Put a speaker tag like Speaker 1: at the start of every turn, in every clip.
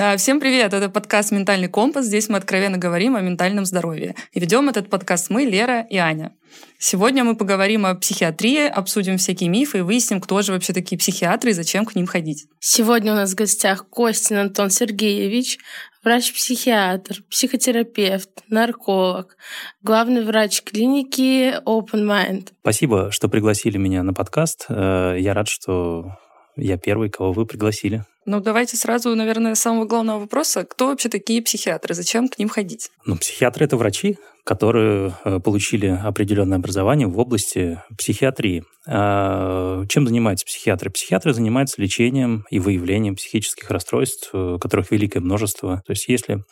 Speaker 1: А, всем привет! Это подкаст «Ментальный компас». Здесь мы откровенно говорим о ментальном здоровье. И ведем этот подкаст мы, Лера и Аня. Сегодня мы поговорим о психиатрии, обсудим всякие мифы и выясним, кто же вообще такие психиатры и зачем к ним ходить.
Speaker 2: Сегодня у нас в гостях Костин Антон Сергеевич, врач-психиатр, психотерапевт, нарколог, главный врач клиники Open Mind.
Speaker 3: Спасибо, что пригласили меня на подкаст. Э, я рад, что я первый, кого вы пригласили.
Speaker 1: Ну, давайте сразу, наверное, с самого главного вопроса. Кто вообще такие психиатры? Зачем к ним ходить?
Speaker 3: Ну, психиатры — это врачи, которые э, получили определенное образование в области психиатрии. А чем занимаются психиатры? Психиатры занимаются лечением и выявлением психических расстройств, э, которых великое множество. То есть если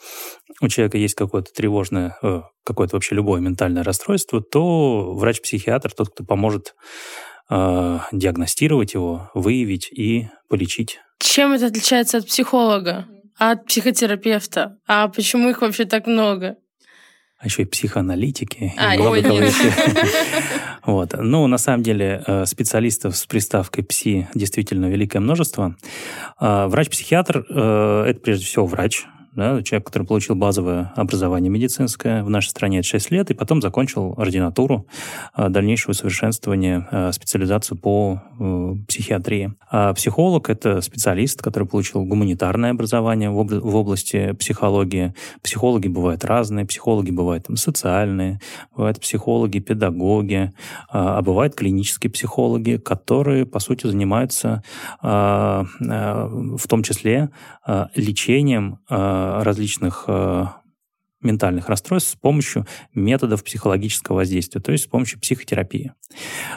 Speaker 3: у человека есть какое-то тревожное, э, какое-то вообще любое ментальное расстройство, то врач-психиатр тот, кто поможет диагностировать его, выявить и полечить.
Speaker 2: Чем это отличается от психолога, от психотерапевта? А почему их вообще так много?
Speaker 3: а еще и психоаналитики. А, и ой, нет. вот. Ну, на самом деле, э, специалистов с приставкой «пси» действительно великое множество. А, врач-психиатр э, – это прежде всего врач, да, человек, который получил базовое образование медицинское в нашей стране это 6 лет, и потом закончил ординатуру, а, дальнейшее усовершенствование, а, специализацию по э, психиатрии. А психолог – это специалист, который получил гуманитарное образование в области психологии. Психологи бывают разные, психологи бывают там, социальные, бывают психологи, педагоги, а бывают клинические психологи, которые, по сути, занимаются в том числе лечением различных э, ментальных расстройств с помощью методов психологического воздействия, то есть с помощью психотерапии.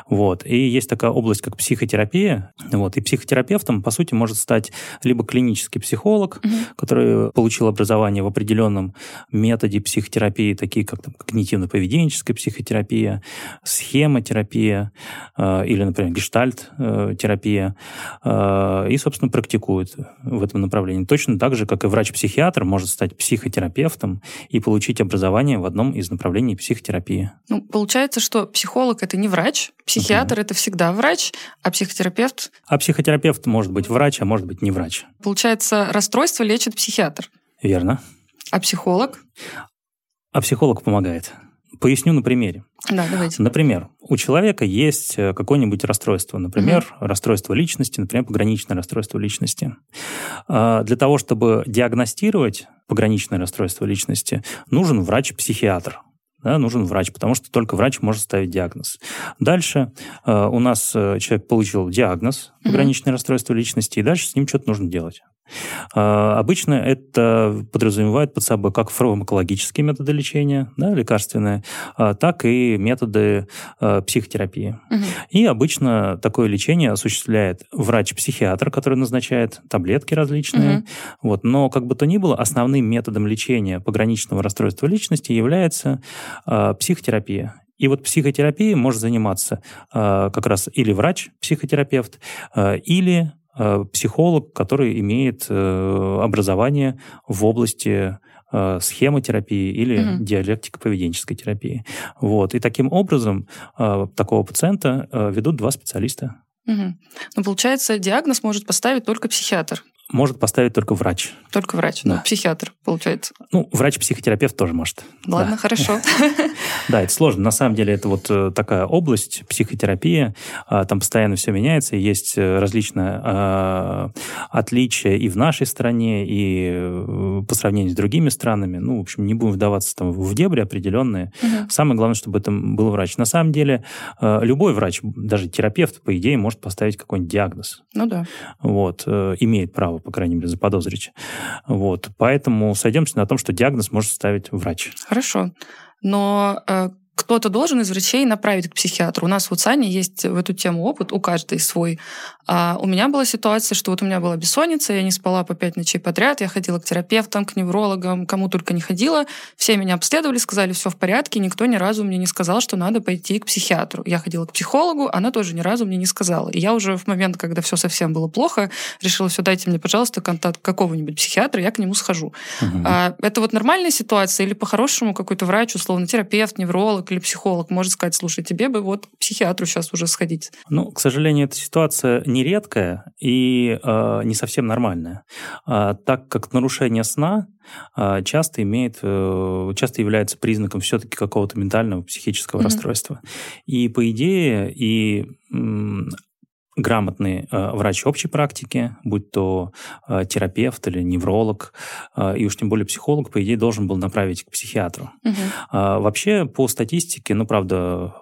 Speaker 3: Вот. И есть такая область, как психотерапия. Вот. И психотерапевтом, по сути, может стать либо клинический психолог, угу. который получил образование в определенном методе психотерапии, такие как там, когнитивно-поведенческая психотерапия, схемотерапия э, или, например, гештальт-терапия, э, и, собственно, практикует в этом направлении. Точно так же, как и врач-психиатр может стать психотерапевтом и получить образование в одном из направлений психотерапии.
Speaker 1: Ну, получается, что психолог это не врач, психиатр угу. это всегда врач, а психотерапевт...
Speaker 3: А психотерапевт может быть врач, а может быть не врач.
Speaker 1: Получается, расстройство лечит психиатр.
Speaker 3: Верно.
Speaker 1: А психолог?
Speaker 3: А психолог помогает. Поясню на примере.
Speaker 1: Да, давайте.
Speaker 3: Например, у человека есть э, какое-нибудь расстройство, например, угу. расстройство личности, например, пограничное расстройство личности. А, для того, чтобы диагностировать пограничное расстройство личности, нужен врач-психиатр. Да, нужен врач, потому что только врач может ставить диагноз. Дальше э, у нас э, человек получил диагноз пограничное mm расстройство личности, и дальше с ним что-то нужно делать. А, обычно это подразумевает под собой как фармакологические методы лечения, да, лекарственные, а, так и методы а, психотерапии. Угу. И обычно такое лечение осуществляет врач-психиатр, который назначает таблетки различные. Угу. Вот. Но, как бы то ни было, основным методом лечения пограничного расстройства личности является психотерапия. И вот психотерапией может заниматься э, как раз или врач-психотерапевт, э, или психолог, который имеет э, образование в области э, схемотерапии или угу. диалектико-поведенческой терапии. Вот. И таким образом такого пациента ведут два специалиста.
Speaker 1: Угу. Ну, получается, диагноз может поставить только психиатр
Speaker 3: может поставить только врач.
Speaker 1: Только врач, да. ну, психиатр, получается.
Speaker 3: Ну, врач-психотерапевт тоже может.
Speaker 1: Ладно, да. хорошо.
Speaker 3: Да, это сложно. На самом деле это вот э, такая область, психотерапия, а, там постоянно все меняется, есть э, различные а, отличия и в нашей стране, и э, по сравнению с другими странами. Ну, в общем, не будем вдаваться там в дебри определенные. Самое главное, чтобы это был врач. На самом деле любой врач, даже терапевт, по идее, может поставить какой-нибудь диагноз.
Speaker 1: Ну да.
Speaker 3: Вот, имеет право по крайней мере, заподозрить. Вот. Поэтому сойдемся на том, что диагноз может ставить врач.
Speaker 1: Хорошо. Но э, кто-то должен из врачей направить к психиатру. У нас вот с Аней есть в эту тему опыт, у каждой свой. А у меня была ситуация, что вот у меня была бессонница, я не спала по пять ночей подряд, я ходила к терапевтам, к неврологам, кому только не ходила. Все меня обследовали, сказали, все в порядке, никто ни разу мне не сказал, что надо пойти к психиатру. Я ходила к психологу, она тоже ни разу мне не сказала. И я уже в момент, когда все совсем было плохо, решила, все, дайте мне, пожалуйста, контакт какого-нибудь психиатра, я к нему схожу. Угу. А, это вот нормальная ситуация или по-хорошему какой-то врач, условно, терапевт, невролог, или психолог может сказать, слушай, тебе бы вот к психиатру сейчас уже сходить.
Speaker 3: Ну, к сожалению, эта ситуация нередкая и э, не совсем нормальная, э, так как нарушение сна э, часто имеет, э, часто является признаком все-таки какого-то ментального психического mm-hmm. расстройства. И по идее и грамотный э, врач общей практики, будь то э, терапевт или невролог, э, и уж тем более психолог, по идее, должен был направить к психиатру. Угу. Вообще, по статистике, ну, правда,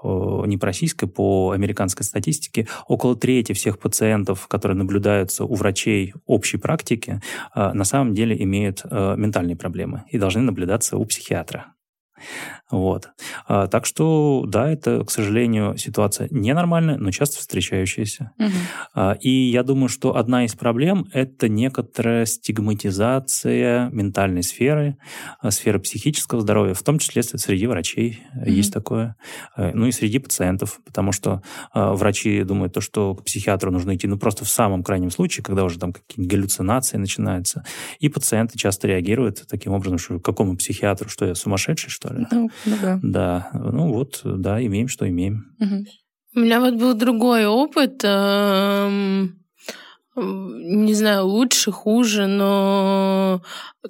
Speaker 3: не по российской, по американской статистике, около трети всех пациентов, которые наблюдаются у врачей общей практики, на самом деле имеют ментальные проблемы и должны наблюдаться у психиатра. Вот. А, так что, да, это, к сожалению, ситуация ненормальная, но часто встречающаяся. Угу. А, и я думаю, что одна из проблем – это некоторая стигматизация ментальной сферы, а, сферы психического здоровья, в том числе среди врачей угу. есть такое, а, ну и среди пациентов, потому что а, врачи думают, то, что к психиатру нужно идти, ну, просто в самом крайнем случае, когда уже там какие-нибудь галлюцинации начинаются, и пациенты часто реагируют таким образом, что к какому психиатру, что я сумасшедший, что ли?
Speaker 1: Ну, ну да.
Speaker 3: Да, ну вот, да, имеем, что имеем.
Speaker 2: Угу. У меня вот был другой опыт, эм, не знаю, лучше, хуже, но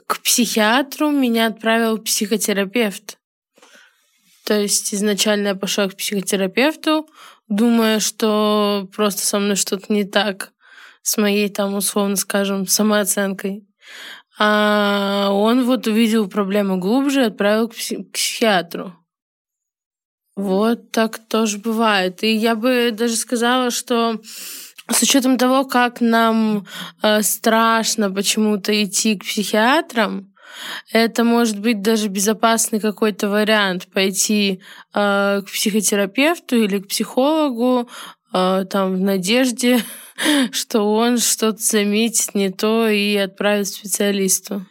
Speaker 2: к психиатру меня отправил психотерапевт. То есть изначально я пошла к психотерапевту, думая, что просто со мной что-то не так с моей там, условно скажем, самооценкой. А он вот увидел проблему глубже и отправил к, пси- к психиатру. Вот так тоже бывает. И я бы даже сказала, что с учетом того, как нам э, страшно почему-то идти к психиатрам, это может быть даже безопасный какой-то вариант пойти э, к психотерапевту или к психологу э, там в надежде что он что-то заметит не то и отправит специалисту.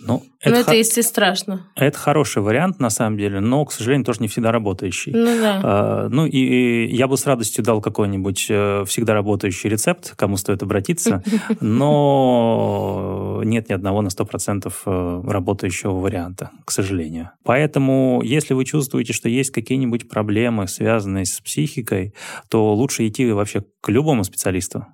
Speaker 3: Ну,
Speaker 2: это, но это, если страшно.
Speaker 3: Это хороший вариант, на самом деле, но, к сожалению, тоже не всегда работающий.
Speaker 2: Ну, да.
Speaker 3: а, ну и, и я бы с радостью дал какой-нибудь э, всегда работающий рецепт, кому стоит обратиться, но нет ни одного на 100% э, работающего варианта, к сожалению. Поэтому, если вы чувствуете, что есть какие-нибудь проблемы, связанные с психикой, то лучше идти вообще к любому специалисту.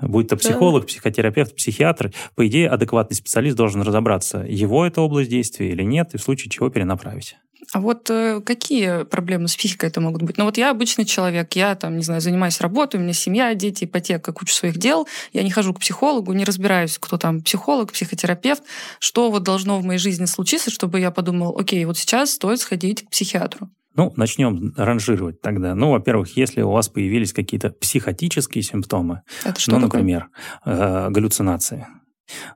Speaker 3: Будь то психолог, психотерапевт, психиатр, по идее, адекватный специалист должен разобраться, его это область действия или нет, и в случае чего перенаправить.
Speaker 1: А вот э, какие проблемы с психикой это могут быть? Ну вот я обычный человек, я там, не знаю, занимаюсь работой, у меня семья, дети, ипотека, куча своих дел, я не хожу к психологу, не разбираюсь, кто там психолог, психотерапевт, что вот должно в моей жизни случиться, чтобы я подумал, окей, вот сейчас стоит сходить к психиатру.
Speaker 3: Ну, начнем ранжировать тогда. Ну, во-первых, если у вас появились какие-то психотические симптомы,
Speaker 1: Это что
Speaker 3: ну,
Speaker 1: такое?
Speaker 3: например, э, галлюцинации,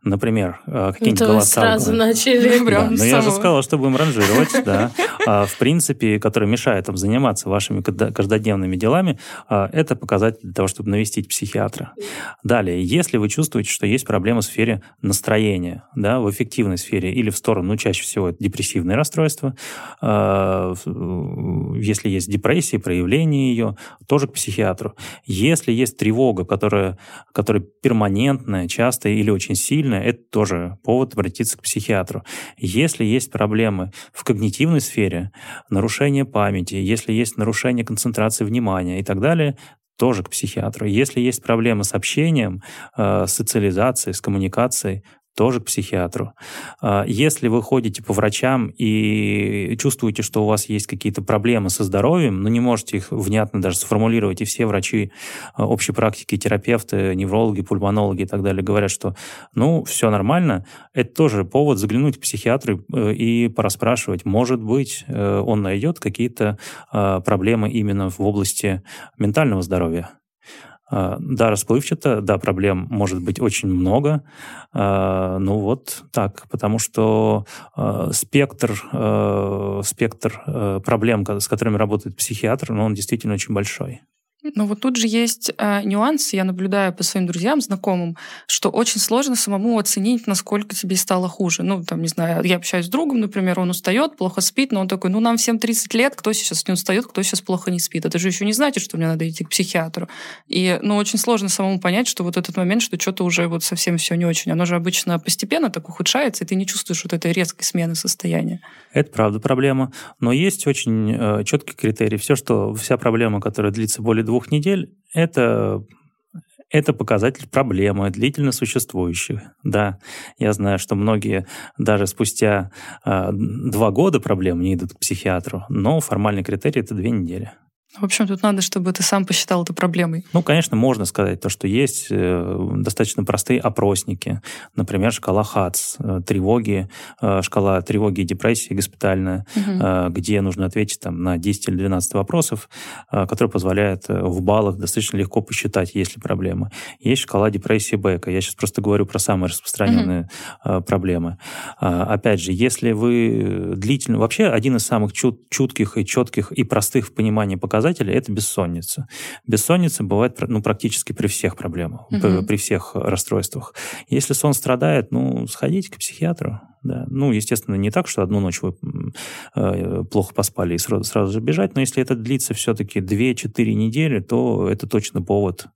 Speaker 3: Например, э, какие-нибудь голоса.
Speaker 2: сразу начали.
Speaker 3: Да,
Speaker 2: Прям
Speaker 3: но я же сказал, что будем ранжировать, да. А, в принципе, который мешает вам заниматься вашими каждодневными делами, а, это показатель для того, чтобы навестить психиатра. Далее, если вы чувствуете, что есть проблемы в сфере настроения, да, в эффективной сфере или в сторону, ну, чаще всего это депрессивное расстройство, а, если есть депрессия, проявление ее, тоже к психиатру. Если есть тревога, которая, которая перманентная, частая или очень сильно, это тоже повод обратиться к психиатру. Если есть проблемы в когнитивной сфере, нарушение памяти, если есть нарушение концентрации внимания и так далее, тоже к психиатру. Если есть проблемы с общением, э, социализацией, с коммуникацией, тоже к психиатру. А, если вы ходите по врачам и чувствуете, что у вас есть какие-то проблемы со здоровьем, но не можете их внятно даже сформулировать, и все врачи а, общей практики, терапевты, неврологи, пульмонологи и так далее говорят, что ну, все нормально, это тоже повод заглянуть к психиатру э, и пораспрашивать. Может быть, э, он найдет какие-то а, проблемы именно в области ментального здоровья. А, да, расплывчато, да, проблем может быть очень много. А, ну вот так, потому что а, спектр, спектр проблем, с которыми работает психиатр, ну, он действительно очень большой.
Speaker 1: Но вот тут же есть э, нюанс, я наблюдаю по своим друзьям, знакомым, что очень сложно самому оценить, насколько тебе стало хуже. Ну, там, не знаю, я общаюсь с другом, например, он устает, плохо спит, но он такой, ну, нам всем 30 лет, кто сейчас не устает, кто сейчас плохо не спит. Это же еще не значит, что мне надо идти к психиатру. И, ну, очень сложно самому понять, что вот этот момент, что что-то уже вот совсем все не очень. Оно же обычно постепенно так ухудшается, и ты не чувствуешь вот этой резкой смены состояния.
Speaker 3: Это правда проблема. Но есть очень э, четкий критерий. Все, что вся проблема, которая длится более двух недель, это это показатель проблемы, длительно существующих. Да, я знаю, что многие даже спустя э, два года проблем не идут к психиатру, но формальный критерий это две недели.
Speaker 1: В общем, тут надо, чтобы ты сам посчитал это проблемой.
Speaker 3: Ну, конечно, можно сказать то, что есть э, достаточно простые опросники. Например, шкала ХАЦ, э, тревоги, э, шкала тревоги и депрессии госпитальная, угу. где нужно ответить там, на 10 или 12 вопросов, которые позволяют в баллах достаточно легко посчитать, есть ли проблемы. Есть шкала депрессии Бека. Я сейчас просто говорю про самые распространенные угу. проблемы. Опять же, если вы длительно... Вообще, один из самых чут, чутких и четких и простых в понимании показателей показатели – это бессонница. Бессонница бывает ну, практически при всех проблемах, угу. при всех расстройствах. Если сон страдает, ну, сходите к психиатру. Да. Ну, естественно, не так, что одну ночь вы э, плохо поспали и сразу, сразу же бежать, но если это длится все-таки 2-4 недели, то это точно повод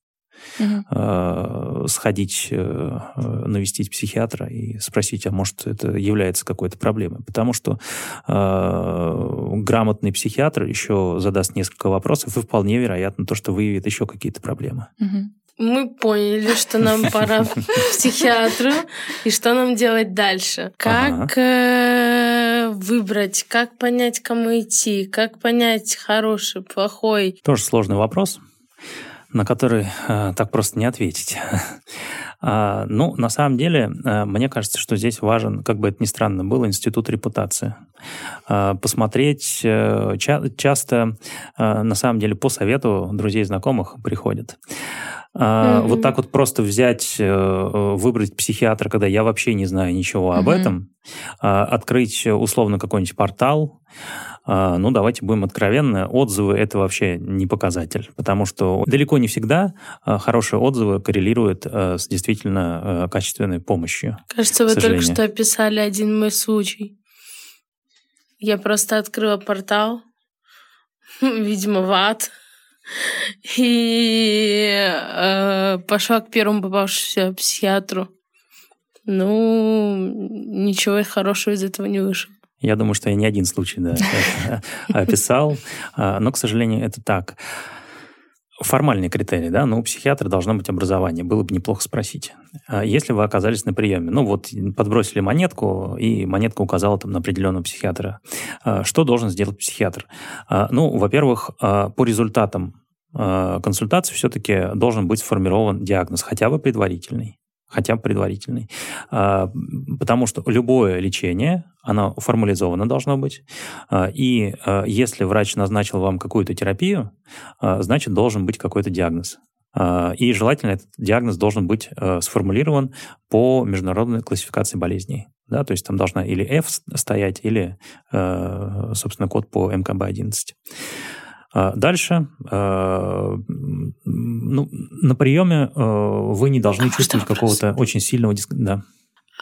Speaker 3: угу. сходить, э, навестить психиатра и спросить, а может это является какой-то проблемой. Потому что э, грамотный психиатр еще задаст несколько вопросов, и вполне вероятно то, что выявит еще какие-то проблемы.
Speaker 2: Угу. Мы поняли, что нам пора к психиатру и что нам делать дальше. Как ага. выбрать, как понять, кому идти, как понять хороший, плохой.
Speaker 3: Тоже сложный вопрос на который э, так просто не ответить. А, ну, на самом деле, э, мне кажется, что здесь важен, как бы это ни странно было, институт репутации. А, посмотреть э, часто, на самом деле, по совету друзей и знакомых приходят. Mm-hmm. Вот так вот просто взять, выбрать психиатра, когда я вообще не знаю ничего об mm-hmm. этом, открыть условно какой-нибудь портал, а, ну, давайте будем откровенны, отзывы — это вообще не показатель, потому что далеко не всегда а, хорошие отзывы коррелируют а, с действительно качественной помощью.
Speaker 2: Кажется, вы только что описали один мой случай. Я просто открыла портал, видимо, в ад, и э, пошла к первому попавшемуся психиатру. Ну, ничего хорошего из этого не вышло.
Speaker 3: Я думаю, что я не один случай да, описал, а, но, к сожалению, это так. Формальный критерий, да, ну, у психиатра должно быть образование, было бы неплохо спросить. А если вы оказались на приеме, ну, вот подбросили монетку, и монетка указала там на определенного психиатра, а, что должен сделать психиатр? Ну, во-первых, по результатам консультации все-таки должен быть сформирован диагноз, хотя бы предварительный хотя бы предварительный. А, потому что любое лечение, оно формализовано должно быть. А, и а, если врач назначил вам какую-то терапию, значит, должен быть какой-то диагноз. И желательно этот диагноз должен быть сформулирован по международной классификации болезней. Да, то есть там должна или F стоять, или, собственно, код по МКБ-11. А дальше, э, ну, на приеме э, вы не должны а чувствовать какого-то очень сильного диск... Да.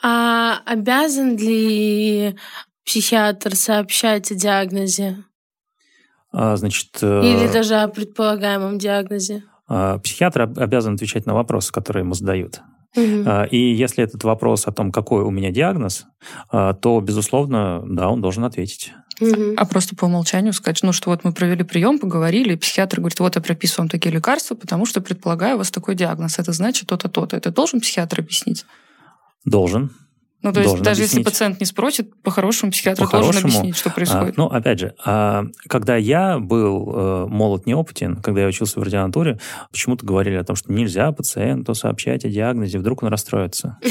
Speaker 2: А обязан ли психиатр сообщать о диагнозе?
Speaker 3: А, значит...
Speaker 2: Э, Или даже о предполагаемом диагнозе?
Speaker 3: А, психиатр обязан отвечать на вопросы, которые ему задают. Угу. И если этот вопрос о том, какой у меня диагноз, то, безусловно, да, он должен ответить.
Speaker 1: Угу. А просто по умолчанию сказать, ну что вот мы провели прием, поговорили, и психиатр говорит, вот я прописываю вам такие лекарства, потому что предполагаю у вас такой диагноз. Это значит то-то, то-то. Это должен психиатр объяснить?
Speaker 3: Должен.
Speaker 1: Ну, то есть даже объяснить. если пациент не спросит, по-хорошему психиатр по должен объяснить, что происходит.
Speaker 3: А, ну, опять же, а, когда я был э, молод, неопытен, когда я учился в ординатуре, почему-то говорили о том, что нельзя пациенту сообщать о диагнозе, вдруг он расстроится.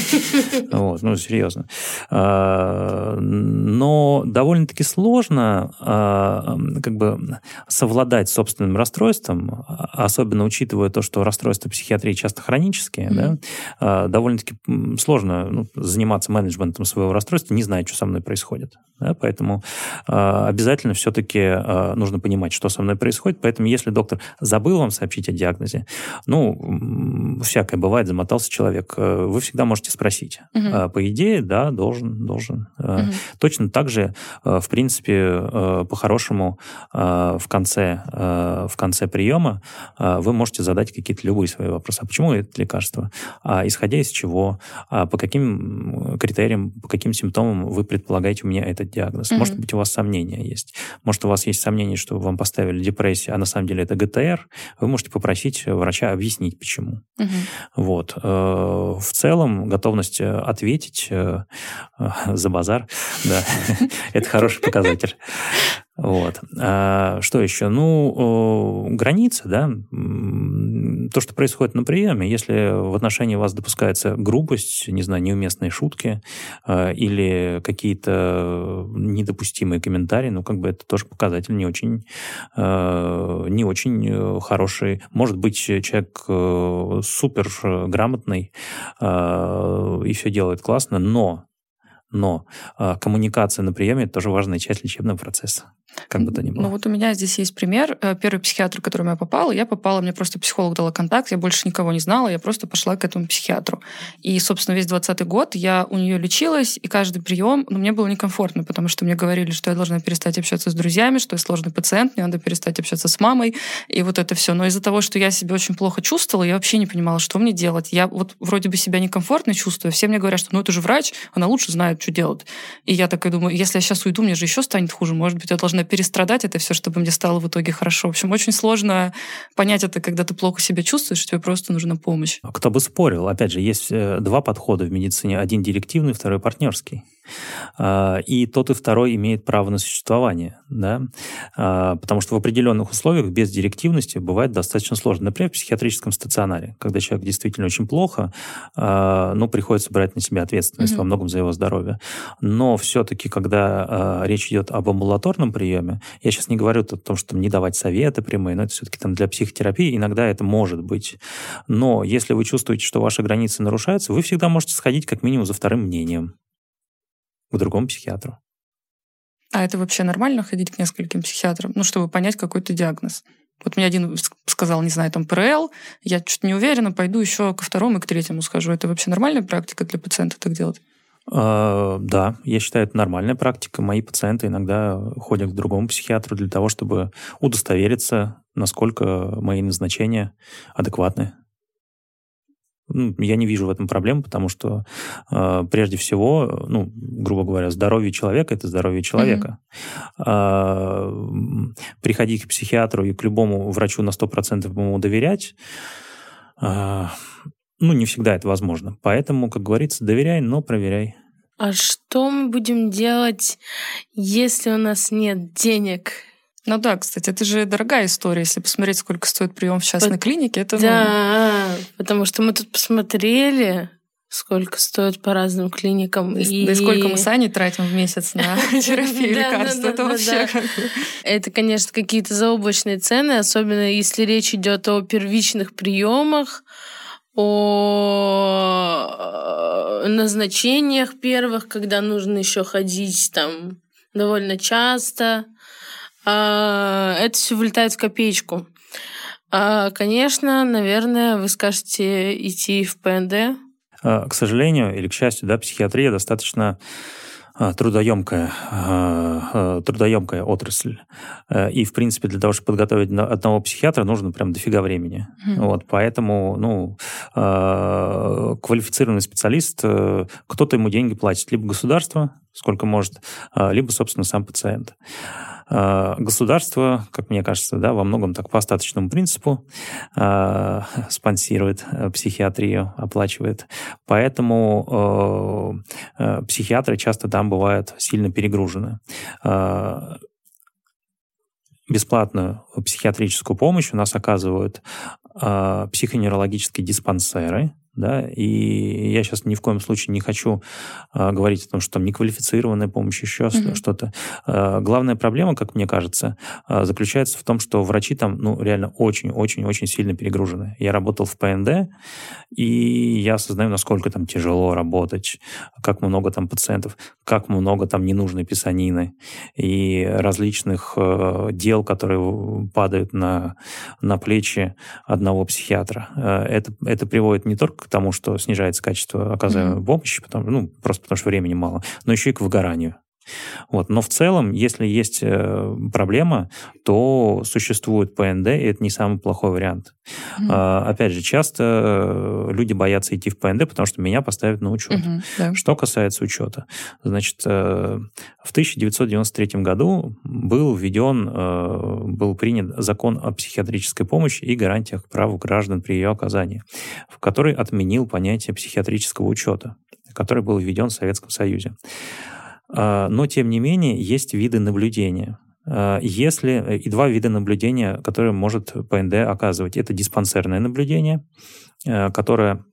Speaker 3: Вот, ну, серьезно. А, но довольно-таки сложно а, как бы совладать с собственным расстройством, особенно учитывая то, что расстройства психиатрии часто хронические, довольно-таки сложно ну, заниматься менеджментом менеджментом своего расстройства, не знает, что со мной происходит. Да? Поэтому э, обязательно все-таки э, нужно понимать, что со мной происходит. Поэтому если доктор забыл вам сообщить о диагнозе, ну, всякое бывает, замотался человек, э, вы всегда можете спросить. Угу. Э, по идее, да, должен, должен. Угу. Точно так же, э, в принципе, э, по-хорошему, э, в конце, э, в конце приема э, вы можете задать какие-то любые свои вопросы. А почему это лекарство? А исходя из чего? А по каким критериям, по каким симптомам вы предполагаете у меня этот диагноз? Mm-hmm. Может быть, у вас сомнения есть. Может, у вас есть сомнения, что вам поставили депрессию, а на самом деле это ГТР. Вы можете попросить врача объяснить, почему. Mm-hmm. Вот. Э, в целом, готовность ответить э, за базар, да, это хороший показатель. Вот. А, что еще? Ну, границы, да, то, что происходит на приеме, если в отношении вас допускается грубость, не знаю, неуместные шутки э, или какие-то недопустимые комментарии, ну, как бы это тоже показатель не очень, э, не очень хороший. Может быть, человек э, супер грамотный э, и все делает классно, но но э, коммуникация на приеме – тоже важная часть лечебного процесса как бы то ни было.
Speaker 1: Ну вот у меня здесь есть пример. Э, первый психиатр, к которому я попала, я попала, мне просто психолог дала контакт, я больше никого не знала, я просто пошла к этому психиатру. И, собственно, весь двадцатый год я у нее лечилась, и каждый прием, ну, мне было некомфортно, потому что мне говорили, что я должна перестать общаться с друзьями, что я сложный пациент, мне надо перестать общаться с мамой, и вот это все. Но из-за того, что я себя очень плохо чувствовала, я вообще не понимала, что мне делать. Я вот вроде бы себя некомфортно чувствую, все мне говорят, что ну это же врач, она лучше знает, что делать. И я такая думаю, если я сейчас уйду, мне же еще станет хуже, может быть, я должна перестрадать это все, чтобы мне стало в итоге хорошо. В общем, очень сложно понять это, когда ты плохо себя чувствуешь, тебе просто нужна помощь.
Speaker 3: А кто бы спорил? Опять же, есть э, два подхода в медицине. Один директивный, второй партнерский. А, и тот и второй имеет право на существование, да, а, потому что в определенных условиях без директивности бывает достаточно сложно. Например, в психиатрическом стационаре, когда человек действительно очень плохо, а, но приходится брать на себя ответственность mm-hmm. во многом за его здоровье. Но все-таки, когда речь идет об амбулаторном приеме, я сейчас не говорю о том, что не давать советы прямые, но это все-таки там для психотерапии иногда это может быть. Но если вы чувствуете, что ваши границы нарушаются, вы всегда можете сходить как минимум за вторым мнением к другому психиатру.
Speaker 1: А это вообще нормально ходить к нескольким психиатрам, ну, чтобы понять какой-то диагноз? Вот мне один сказал, не знаю, там ПРЛ, я чуть не уверена, пойду еще ко второму и к третьему скажу. Это вообще нормальная практика для пациента так делать?
Speaker 3: Uh, да, я считаю, это нормальная практика. Мои пациенты иногда ходят к другому психиатру для того, чтобы удостовериться, насколько мои назначения адекватны. Ну, я не вижу в этом проблем, потому что э, прежде всего, ну, грубо говоря, здоровье человека это здоровье человека. Mm-hmm. Э, приходить к психиатру и к любому врачу на 100% ему доверять, э, ну, не всегда это возможно. Поэтому, как говорится, доверяй, но проверяй.
Speaker 2: А что мы будем делать, если у нас нет денег
Speaker 1: ну да, кстати, это же дорогая история. Если посмотреть, сколько стоит прием в частной По... клинике, это...
Speaker 2: Да, ну... потому что мы тут посмотрели, сколько стоит по разным клиникам.
Speaker 1: И, да и сколько мы сами тратим в месяц на терапию лекарств. Это вообще...
Speaker 2: Это, конечно, какие-то заоблачные цены, особенно если речь идет о первичных приемах, о назначениях первых, когда нужно еще ходить там довольно часто. А, это все вылетает в копеечку. А, конечно, наверное, вы скажете идти в ПНД.
Speaker 3: А, к сожалению или к счастью, да, психиатрия достаточно трудоемкая, трудоемкая отрасль. И, в принципе, для того, чтобы подготовить одного психиатра, нужно прям дофига времени. Mm. Вот, поэтому, ну, квалифицированный специалист, э, кто-то ему деньги платит. Либо государство, сколько может, либо, собственно, сам пациент. А, государство, как мне кажется, да, во многом так по остаточному принципу э, спонсирует психиатрию, оплачивает. Поэтому э, э, психиатры часто там бывают сильно перегружены. Э, бесплатную психиатрическую помощь у нас оказывают э, психоневрологические диспансеры, да, и я сейчас ни в коем случае не хочу а, говорить о том, что там неквалифицированная помощь, еще mm-hmm. что-то. А, главная проблема, как мне кажется, а, заключается в том, что врачи там, ну, реально очень-очень-очень сильно перегружены. Я работал в ПНД, и я осознаю, насколько там тяжело работать, как много там пациентов, как много там ненужной писанины и различных э, дел, которые падают на, на плечи одного психиатра. Э, это, это приводит не только к тому, что снижается качество оказываемой mm-hmm. помощи, потому, ну, просто потому что времени мало, но еще и к выгоранию. Вот. Но в целом, если есть э, проблема, то существует ПНД, и это не самый плохой вариант. Mm-hmm. А, опять же, часто э, люди боятся идти в ПНД, потому что меня поставят на учет. Mm-hmm, да. Что касается учета, значит, э, в 1993 году был введен, был принят закон о психиатрической помощи и гарантиях прав граждан при ее оказании, в который отменил понятие психиатрического учета, который был введен в Советском Союзе. А, но, тем не менее, есть виды наблюдения. А, если и два вида наблюдения, которые может ПНД оказывать. Это диспансерное наблюдение, а, которое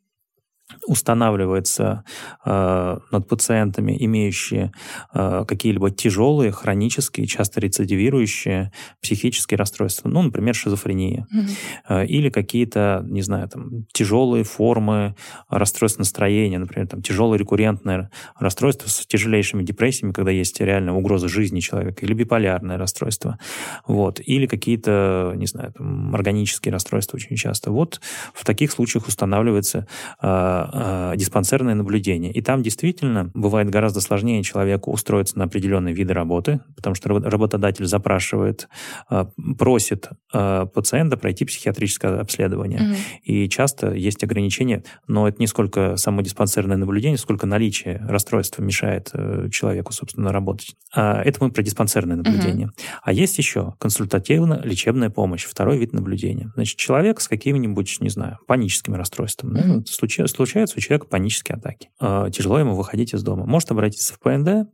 Speaker 3: устанавливается э, над пациентами, имеющие э, какие-либо тяжелые, хронические, часто рецидивирующие психические расстройства, ну, например, шизофрения, mm-hmm. э, или какие-то, не знаю, там, тяжелые формы расстройств настроения, например, там, тяжелое рекуррентное расстройство с тяжелейшими депрессиями, когда есть реальная угроза жизни человека, или биполярное расстройство, вот, или какие-то, не знаю, там, органические расстройства очень часто. Вот в таких случаях устанавливается э, э, диспансерное наблюдение. И там действительно бывает гораздо сложнее человеку устроиться на определенные виды работы, потому что работодатель запрашивает, э, просит э, пациента пройти психиатрическое обследование. Угу. И часто есть ограничения, но это не сколько само диспансерное наблюдение, сколько наличие расстройства мешает э, человеку, собственно, работать. А это мы про диспансерное наблюдение. Угу. А есть еще консультативно-лечебная помощь, второй вид наблюдения. Значит, человек с какими-нибудь, не знаю, паническими расстройствами. Угу. Ну, случается, случаются у человека панические атаки. Э, тяжело ему выходить из дома. Может обратиться в ПНД,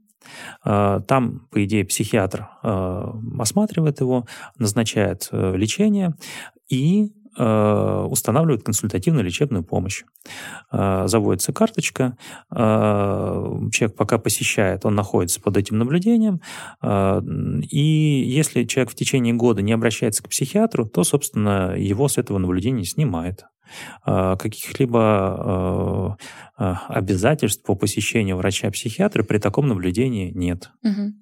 Speaker 3: э, там, по идее, психиатр э, осматривает его, назначает лечение и устанавливает консультативную лечебную помощь. Заводится карточка, человек пока посещает, он находится под этим наблюдением, и если человек в течение года не обращается к психиатру, то, собственно, его с этого наблюдения снимает. Каких-либо обязательств по посещению врача-психиатра при таком наблюдении нет. Угу.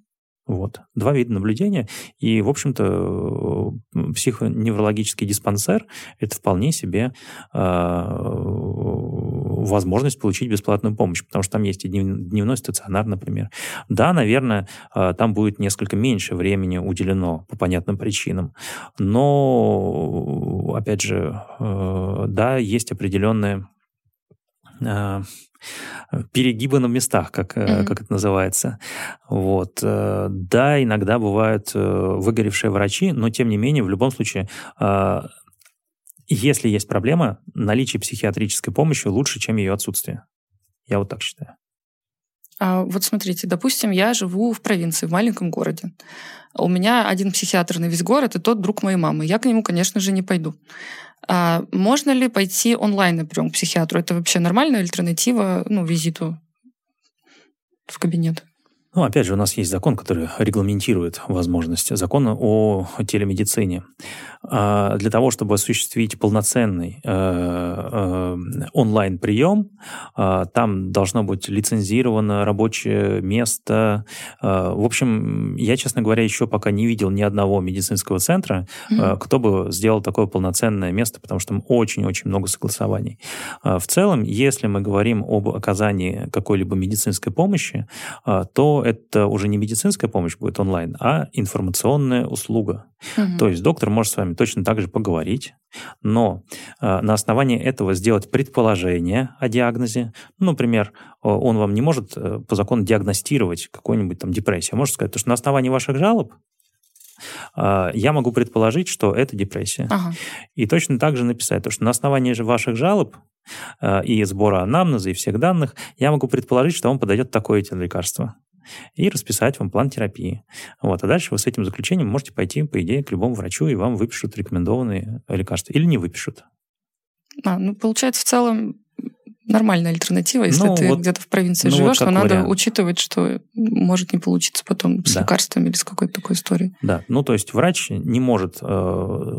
Speaker 3: Вот. Два вида наблюдения. И, в общем-то, психоневрологический диспансер – это вполне себе возможность получить бесплатную помощь, потому что там есть и дневной стационар, например. Да, наверное, а, там будет несколько меньше времени уделено по понятным причинам, но, опять же, э, да, есть определенные перегибы на местах, как, mm-hmm. как это называется. Вот. Э, да, иногда бывают выгоревшие врачи, но тем не менее, в любом случае, если есть проблема, наличие психиатрической помощи лучше, чем ее отсутствие. Я вот так считаю.
Speaker 1: А вот смотрите, допустим, я живу в провинции, в маленьком городе. У меня один психиатр на весь город, и тот друг моей мамы. Я к нему, конечно же, не пойду. А можно ли пойти онлайн на прием к психиатру? Это вообще нормальная альтернатива ну, визиту в кабинет?
Speaker 3: Ну, опять же, у нас есть закон, который регламентирует возможность. Закон о телемедицине. А, для того, чтобы осуществить полноценный э, э, онлайн-прием, а, там должно быть лицензировано рабочее место. А, в общем, я, честно говоря, еще пока не видел ни одного медицинского центра, mm-hmm. кто бы сделал такое полноценное место, потому что там очень-очень много согласований. В целом, если мы говорим об оказании какой-либо медицинской помощи, то это уже не медицинская помощь будет онлайн, а информационная услуга. Угу. То есть доктор может с вами точно так же поговорить, но э, на основании этого сделать предположение о диагнозе. Ну, например, он вам не может э, по закону диагностировать какую-нибудь там депрессию. Может сказать, что на основании ваших жалоб э, я могу предположить, что это депрессия. Ага. И точно так же написать, то, что на основании же ваших жалоб и сбора анамнеза и всех данных я могу предположить, что вам подойдет такое-то лекарство и расписать вам план терапии. Вот. А дальше вы с этим заключением можете пойти, по идее, к любому врачу, и вам выпишут рекомендованные лекарства. Или не выпишут.
Speaker 1: А, ну, получается, в целом нормальная альтернатива, если
Speaker 3: Ну,
Speaker 1: ты
Speaker 3: вот-
Speaker 1: где-то в провинции
Speaker 3: ну, вот
Speaker 1: живешь,
Speaker 3: как
Speaker 1: но надо
Speaker 3: вариант.
Speaker 1: учитывать, что может не получиться потом с
Speaker 3: Да.
Speaker 1: лекарствами или с какой-то такой историей.
Speaker 3: Да, ну то есть врач не может э,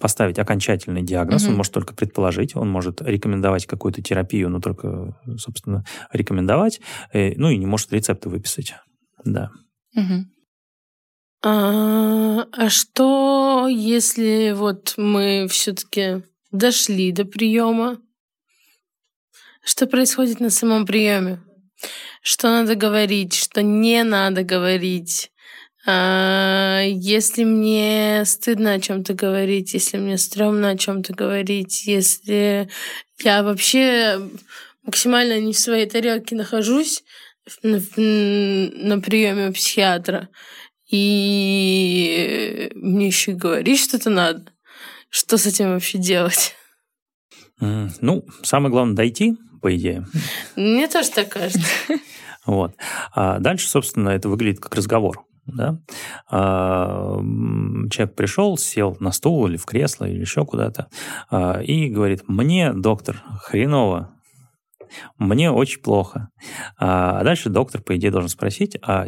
Speaker 3: поставить окончательный диагноз,
Speaker 1: Мгм.
Speaker 3: он может только предположить, он может рекомендовать какую-то терапию, но только, собственно, рекомендовать, э, ну и не может рецепты выписать. Да.
Speaker 1: Мгм.
Speaker 2: А, а что, если вот мы все-таки дошли до приема? Что происходит на самом приеме? Что надо говорить, что не надо говорить? А, если мне стыдно о чем-то говорить, если мне стрёмно о чем-то говорить, если я вообще максимально не в своей тарелке нахожусь на, на приеме у психиатра, и мне еще говорить что-то надо. Что с этим вообще делать?
Speaker 3: Ну, самое главное дойти, по идее.
Speaker 2: Мне тоже так кажется.
Speaker 3: Вот. А дальше, собственно, это выглядит как разговор. Да? А, человек пришел, сел на стул или в кресло, или еще куда-то, а, и говорит, мне, доктор, хреново, мне очень плохо. А дальше доктор, по идее, должен спросить, а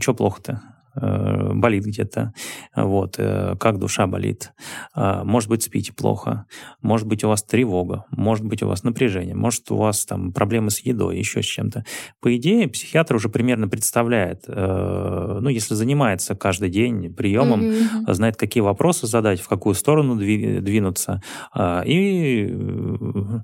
Speaker 3: что плохо-то? Э, болит где-то, вот, э, как душа болит, А, может быть, спите плохо, может быть, у вас тревога, может быть, у вас напряжение, может, у вас там проблемы с едой, еще с чем-то. По идее, психиатр уже примерно представляет, э, ну, если занимается каждый день приемом,
Speaker 2: Мгм.
Speaker 3: знает, какие вопросы задать, в какую сторону дви- двинуться. И, э,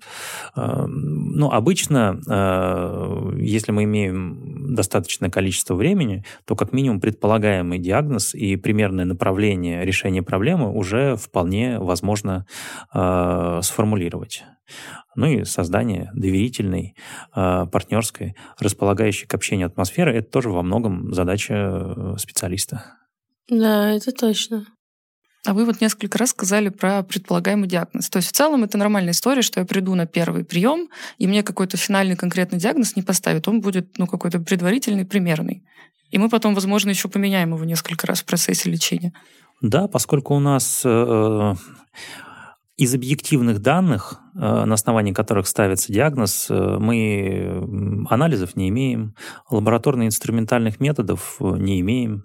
Speaker 3: э, ну, обычно, э, если мы имеем достаточное количество времени, то как минимум предполагаемый диагноз и примерное направление решения проблемы уже вполне возможно э, сформулировать. Ну и создание доверительной, э, партнерской, располагающей к общению атмосферы, это тоже во многом задача э, специалиста.
Speaker 2: Да, это точно.
Speaker 1: А вы вот несколько раз сказали про предполагаемый диагноз. То есть в целом это нормальная история, что я приду на первый прием, и мне какой-то финальный конкретный диагноз не поставят. Он будет ну, какой-то предварительный, примерный. И мы потом, возможно, еще поменяем его несколько раз в процессе лечения.
Speaker 3: Да, поскольку у нас э, из объективных данных, э, на основании которых ставится диагноз, э, мы анализов не имеем, лабораторно-инструментальных методов э, не имеем.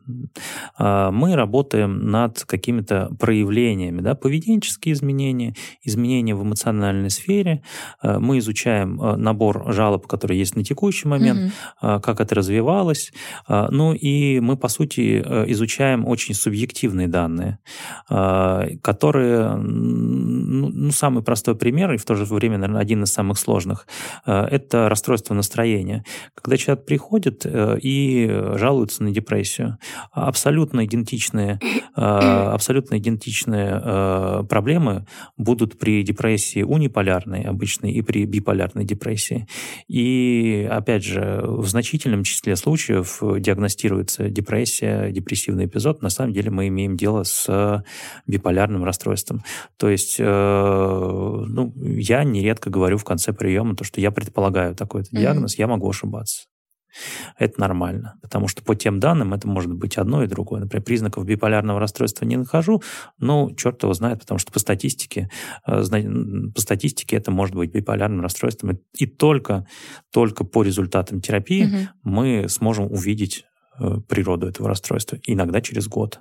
Speaker 3: Мы работаем над какими-то проявлениями, да, поведенческие изменения, изменения в эмоциональной сфере. Э, Мы изучаем э, набор жалоб, которые есть на текущий момент, а, как это развивалось. Ну и мы, по сути, э, изучаем очень субъективные данные, которые, ну, ну, самый простой пример, в то же время, наверное, один из самых сложных, а, это расстройство настроения. Когда человек приходит э, и жалуется на депрессию, абсолютно идентичные, а, абсолютно идентичные э, проблемы будут при депрессии униполярной обычной и при биполярной депрессии. И, опять же, в значительном числе случаев диагностируется депрессия, депрессивный эпизод. На самом деле мы имеем дело с биполярным расстройством. То есть, э, ну, я нередко говорю в конце приема то, что я предполагаю такой-то
Speaker 1: Мгм.
Speaker 3: диагноз, я могу ошибаться. Это нормально, потому что по тем данным это может быть одно и другое. Например, признаков биполярного расстройства не нахожу, но черт его знает, потому что по статистике, э, по статистике это может быть биполярным расстройством. И- только, только по результатам терапии
Speaker 1: Мгм.
Speaker 3: мы сможем увидеть э, природу этого расстройства. Иногда через год.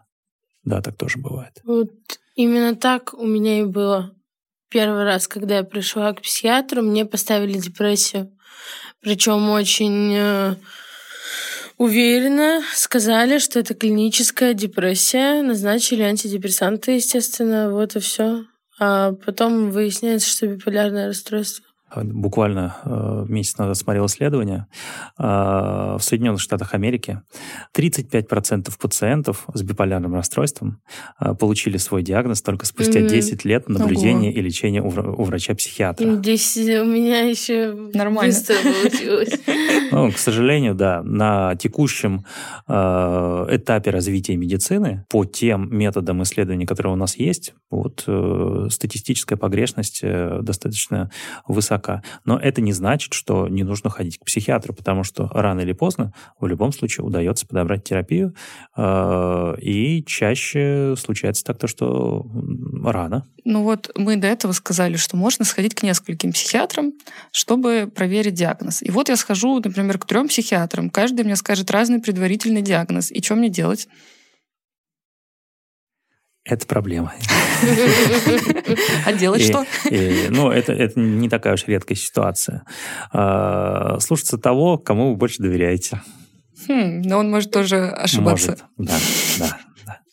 Speaker 3: Да, так тоже бывает.
Speaker 2: Вот именно так у меня и было. Первый раз, когда я пришла к психиатру, мне поставили депрессию. Причем очень э, уверенно сказали, что это клиническая депрессия. Назначили антидепрессанты, естественно. Вот и все. А потом выясняется, что биполярное расстройство.
Speaker 3: Буквально э, месяц назад смотрел исследование. Э, в Соединенных Штатах Америки 35% пациентов с биполярным расстройством э, получили свой диагноз только спустя
Speaker 2: Мгм.
Speaker 3: 10 лет наблюдения и лечения у, у врача-психиатра.
Speaker 2: Здесь у меня еще
Speaker 1: Нормально.
Speaker 2: получилось.
Speaker 3: Ну, к сожалению, да, на текущем э, этапе развития медицины по тем методам исследований, которые у нас есть, вот э, статистическая погрешность э, достаточно высока. Высока. Но это не значит, что не нужно ходить к психиатру, потому что рано или поздно в любом случае удается подобрать терапию, э, и чаще случается так, то, что рано.
Speaker 1: Ну вот мы до этого сказали, что можно сходить к нескольким психиатрам, чтобы проверить диагноз. И вот я схожу, например, к трем психиатрам. Каждый мне скажет разный предварительный диагноз. И что мне делать?
Speaker 3: Это проблема.
Speaker 1: А делать что?
Speaker 3: Ну, это, это не такая уж редкая ситуация. А, слушаться того, кому вы больше доверяете.
Speaker 1: Хм, но он может тоже ошибаться.
Speaker 3: Может, да, да.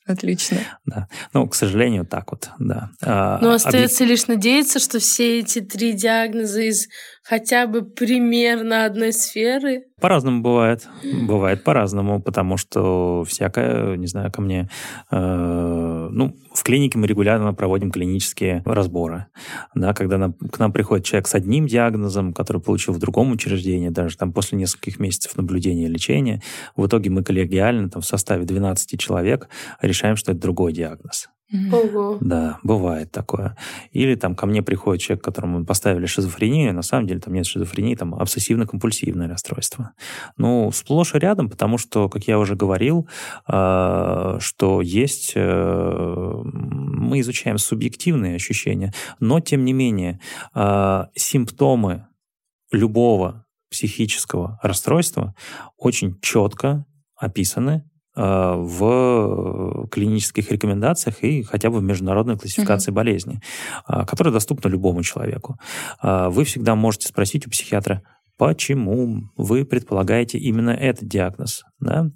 Speaker 1: Отлично.
Speaker 3: Да. Ну, к сожалению, так вот, да.
Speaker 2: А, Но остается объ... лишь надеяться, что все эти три диагноза из хотя бы примерно одной сферы.
Speaker 3: По-разному бывает. Бывает по-разному, потому что всякое, не знаю, ко мне... Э, ну, в клинике мы регулярно проводим клинические разборы. Да, когда нам, к нам приходит человек с одним диагнозом, который получил в другом учреждении, даже там после нескольких месяцев наблюдения и лечения, в итоге мы коллегиально там, в составе 12 человек решаем, что это другой диагноз.
Speaker 2: Ого.
Speaker 3: Да, бывает такое. Или там ко мне приходит человек, которому поставили шизофрению, на самом деле там нет шизофрении, там обсессивно-компульсивное расстройство. Ну, сплошь и рядом, потому что, как я уже говорил, э, что есть... Э, мы изучаем субъективные ощущения, но, тем не менее, э, симптомы любого психического расстройства очень четко описаны в клинических рекомендациях и хотя бы в международной классификации mm-hmm. болезни, э, которая доступна любому человеку. Э, вы всегда можете спросить у психиатра, почему вы предполагаете именно этот диагноз. Да?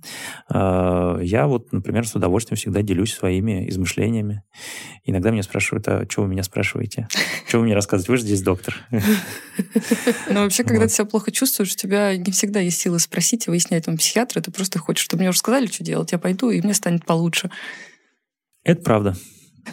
Speaker 3: А, я вот, например, с удовольствием всегда делюсь своими измышлениями. Иногда меня спрашивают, а что вы меня спрашиваете? Что вы мне рассказываете? Вы же здесь доктор.
Speaker 1: Ну, вообще, когда ты себя плохо чувствуешь, у тебя не всегда есть силы спросить и выяснять там психиатра. Ты просто хочешь, чтобы мне уже сказали, что делать. Я пойду, и мне станет получше.
Speaker 3: Это правда.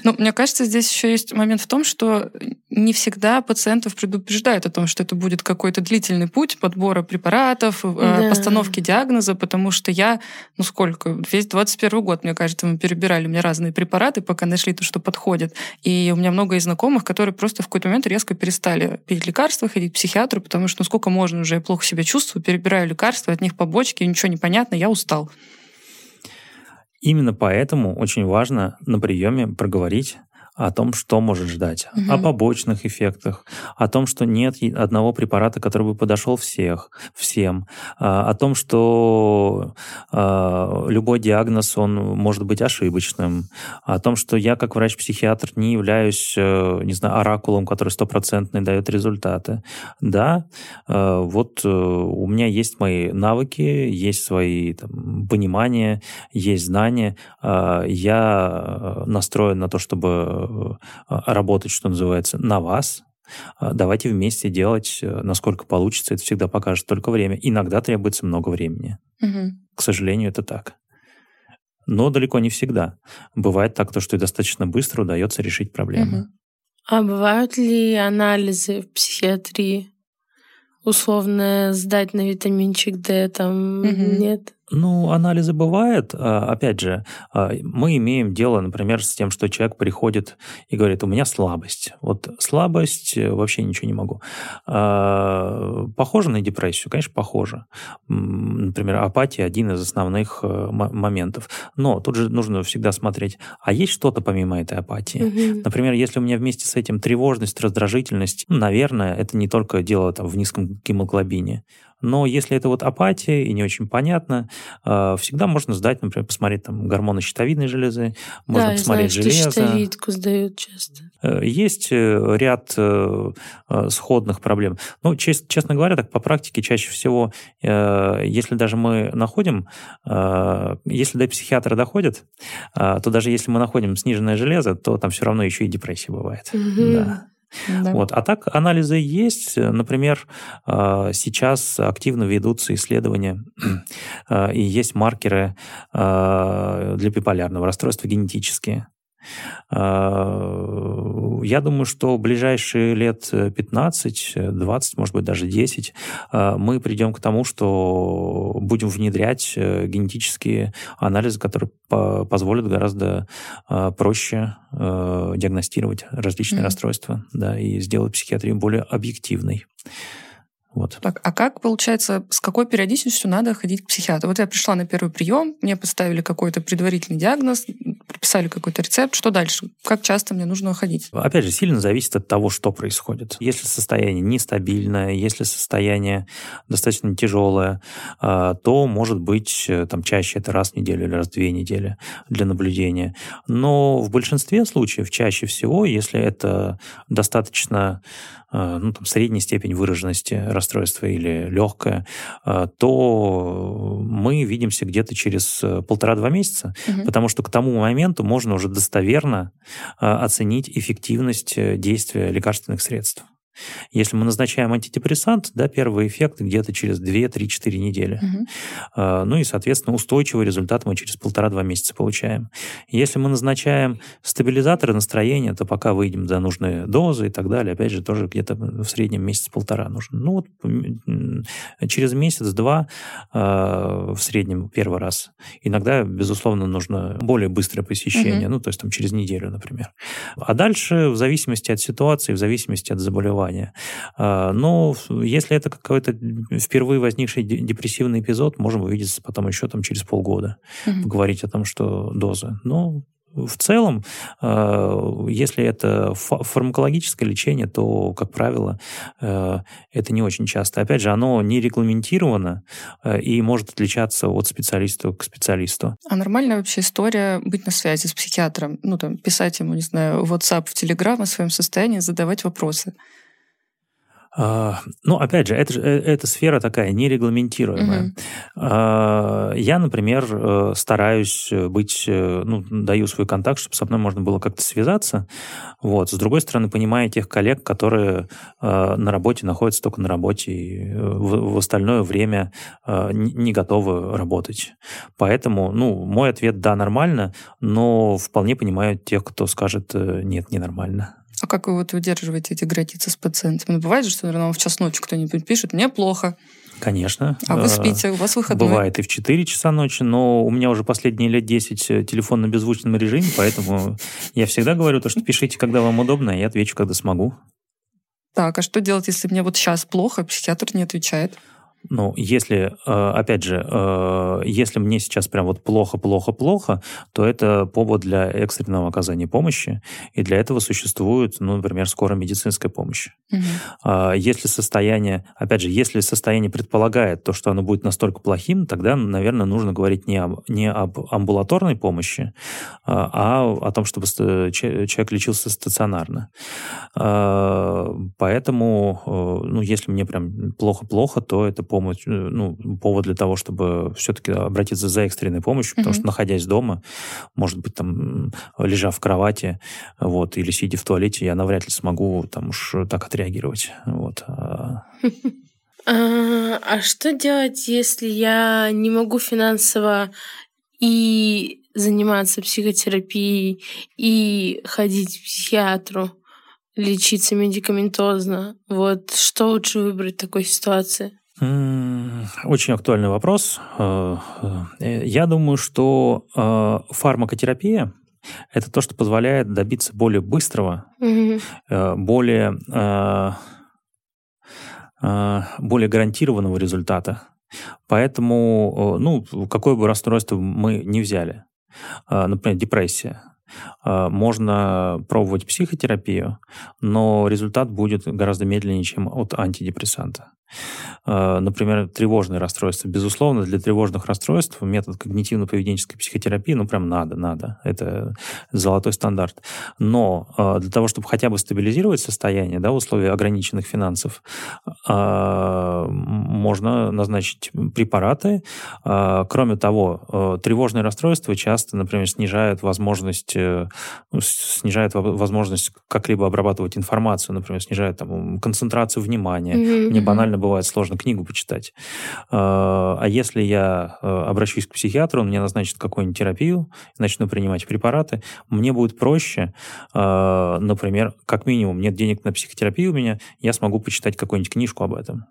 Speaker 1: Ну, мне кажется, здесь еще есть момент в том, что не всегда пациентов предупреждают о том, что это будет какой-то длительный путь подбора препаратов, э, да. постановки диагноза, потому что я, ну сколько, весь 21 год, мне кажется, мы перебирали мне разные препараты, пока нашли то, что подходит. И у меня много из знакомых, которые просто в какой-то момент резко перестали пить лекарства, ходить к психиатру, потому что ну сколько можно уже, я плохо себя чувствую, перебираю лекарства, от них побочки, ничего не понятно, я устал.
Speaker 3: Именно поэтому очень важно на приеме проговорить о том, что может ждать, угу. о побочных эффектах, о том, что нет одного препарата, который бы подошел всех, всем, а, о том, что а, любой диагноз, он может быть ошибочным, о том, что я как врач-психиатр не являюсь, э, не знаю, оракулом, который стопроцентный дает результаты. Да, э, вот э, у меня есть мои навыки, есть свои там, понимания, есть знания, а, я настроен на то, чтобы работать, что называется, на вас, э, давайте вместе делать, э, насколько получится, это всегда покажет только время. Иногда требуется много времени. Угу. К сожалению, это так. Но далеко не всегда. Бывает так, то, что и достаточно быстро удается решить проблему. Угу.
Speaker 2: А бывают ли анализы в психиатрии? Условно сдать на витаминчик D там угу. нет?
Speaker 3: Ну, анализы бывают. А, опять же, а, мы имеем дело, например, с тем, что человек приходит и говорит, у меня слабость. Вот слабость, э, вообще ничего не могу. А, похоже на депрессию? Конечно, похоже. Например, апатия – один из основных э, моментов. Но тут же нужно всегда смотреть, а есть что-то помимо этой апатии? Угу. Например, если у меня вместе с этим тревожность, раздражительность, наверное, это не только дело там, в низком гемоглобине. Но если это вот апатия и не очень понятно, э, всегда можно сдать, например, посмотреть там гормоны щитовидной железы, можно
Speaker 2: да,
Speaker 3: посмотреть знаю, железо.
Speaker 2: Что щитовидку сдают часто.
Speaker 3: Э, есть э, ряд сходных проблем. Ну, честно говоря, так по практике чаще всего, если даже мы находим, если до психиатра доходит, то даже если мы находим сниженное железо, то там все равно еще и депрессия бывает. Угу. Да. Да. Вот. А так анализы есть. Например, а, сейчас активно ведутся исследования, а, и есть маркеры а, для биполярного расстройства генетические. А, я думаю, что в ближайшие лет 15, 20, может быть, даже 10 а, мы придем к тому, что будем внедрять э, генетические анализы, которые позволят гораздо проще э, диагностировать различные mm-hmm. расстройства да, и сделать психиатрию более объективной.
Speaker 1: Вот. Так, а как, получается, с какой периодичностью надо ходить к психиатру? Вот я пришла на первый прием, мне поставили какой-то предварительный диагноз, прописали какой-то рецепт. Что дальше? Как часто мне нужно ходить?
Speaker 3: Опять же, сильно зависит от того, что происходит. Если состояние нестабильное, если состояние достаточно тяжелое, а, то, может быть, там чаще это раз в неделю или раз в две недели для наблюдения. Но в большинстве случаев, чаще всего, если это достаточно Э, ну, там, средней степень выраженности расстройства или легкое, э, то мы видимся где-то через э, полтора-два месяца, угу. потому что к тому моменту можно уже достоверно оценить эффективность действия лекарственных средств. Если мы назначаем антидепрессант, да, первый эффект где-то через 2-3-4 недели. Угу. Ну и, соответственно, устойчивый результат мы через полтора-два месяца получаем. Если мы назначаем стабилизаторы настроения, то пока выйдем до нужной дозы и так далее, опять же, тоже где-то в среднем месяц-полтора нужен. Ну вот через месяц-два а, в среднем первый раз. Иногда, безусловно, нужно более быстрое посещение, угу. ну то есть там через неделю, например. А дальше в зависимости от ситуации, в зависимости от заболевания, заболевания. А, но если это какой-то впервые возникший депрессивный эпизод, можем увидеться потом еще там через полгода, угу. поговорить о том, что доза. Но в целом, а, если это фармакологическое лечение, то, как правило, а, это не очень часто. Опять же, оно не регламентировано и может отличаться от специалиста к специалисту.
Speaker 1: А нормальная вообще история быть на связи с психиатром? Ну, там, писать ему, не знаю, в WhatsApp, в Telegram о своем состоянии, задавать вопросы?
Speaker 3: А, ну, опять же, это, э, эта сфера такая нерегламентируемая. Mm-hmm. Я, например, э, стараюсь быть, э, ну, даю свой контакт, чтобы со мной можно было как-то связаться. Вот. С другой стороны, понимая тех коллег, которые на работе находятся только на работе и в, в остальное время не готовы работать. Поэтому, ну, мой ответ «да, нормально», но вполне понимаю тех, кто скажет «нет, ненормально».
Speaker 1: А как вы вот удерживаете эти границы с пациентами? Ну, бывает же, что, наверное, в час ночи кто-нибудь пишет, мне плохо.
Speaker 3: Конечно.
Speaker 1: А вы спите, у вас выходной.
Speaker 3: Бывает и в 4 часа ночи, но у меня уже последние лет 10 э, телефон на беззвучном режиме, поэтому я всегда говорю то, что пишите, когда вам удобно, и я отвечу, когда смогу.
Speaker 1: Так, а что делать, если мне вот сейчас плохо, психиатр не отвечает?
Speaker 3: Ну, если, э, опять же, э, если мне сейчас прям вот плохо-плохо-плохо, то это повод для экстренного оказания помощи, и для этого существует, ну, например, скорая медицинская помощь. Угу. Если состояние, опять же, если состояние предполагает то, что оно будет настолько плохим, тогда, наверное, нужно говорить не об, не об амбулаторной помощи, а о том, чтобы человек лечился стационарно. Поэтому, э, ну, если мне прям плохо-плохо, то это помощь, э, ну, повод для того, чтобы все-таки обратиться за экстренной помощью, mm-hmm. потому что, находясь дома, может быть, там, лежа в кровати, вот, или сидя в туалете, я навряд ли смогу там уж так отреагировать, вот.
Speaker 2: А, а, а что делать, если я не могу финансово и заниматься психотерапией, и ходить к психиатру, лечиться медикаментозно? Вот что лучше выбрать в такой ситуации?
Speaker 3: Очень актуальный вопрос. Э, э, я думаю, что э, фармакотерапия это то, что позволяет добиться более быстрого, mm-hmm. более, более гарантированного результата. Поэтому, ну, какое бы расстройство мы не взяли, например, депрессия, можно пробовать психотерапию, но результат будет гораздо медленнее, чем от антидепрессанта. Э, например, тревожные расстройства. Безусловно, для тревожных расстройств метод когнитивно-поведенческой психотерапии, ну, прям надо, надо. Это золотой стандарт. Но э, для того, чтобы хотя бы стабилизировать состояние, да, в условиях ограниченных финансов, э, можно назначить препараты. Кроме того, тревожные расстройства часто, например, снижают возможность, ну, снижают возможность как-либо обрабатывать информацию, например, снижают там, концентрацию внимания. Mm-hmm. Мне банально реально бывает сложно книгу почитать. А если я э, обращусь к психиатру, он мне назначит какую-нибудь терапию, начну принимать препараты, мне будет проще, э, например, как минимум, нет денег на психотерапию у меня, я смогу почитать какую-нибудь книжку об этом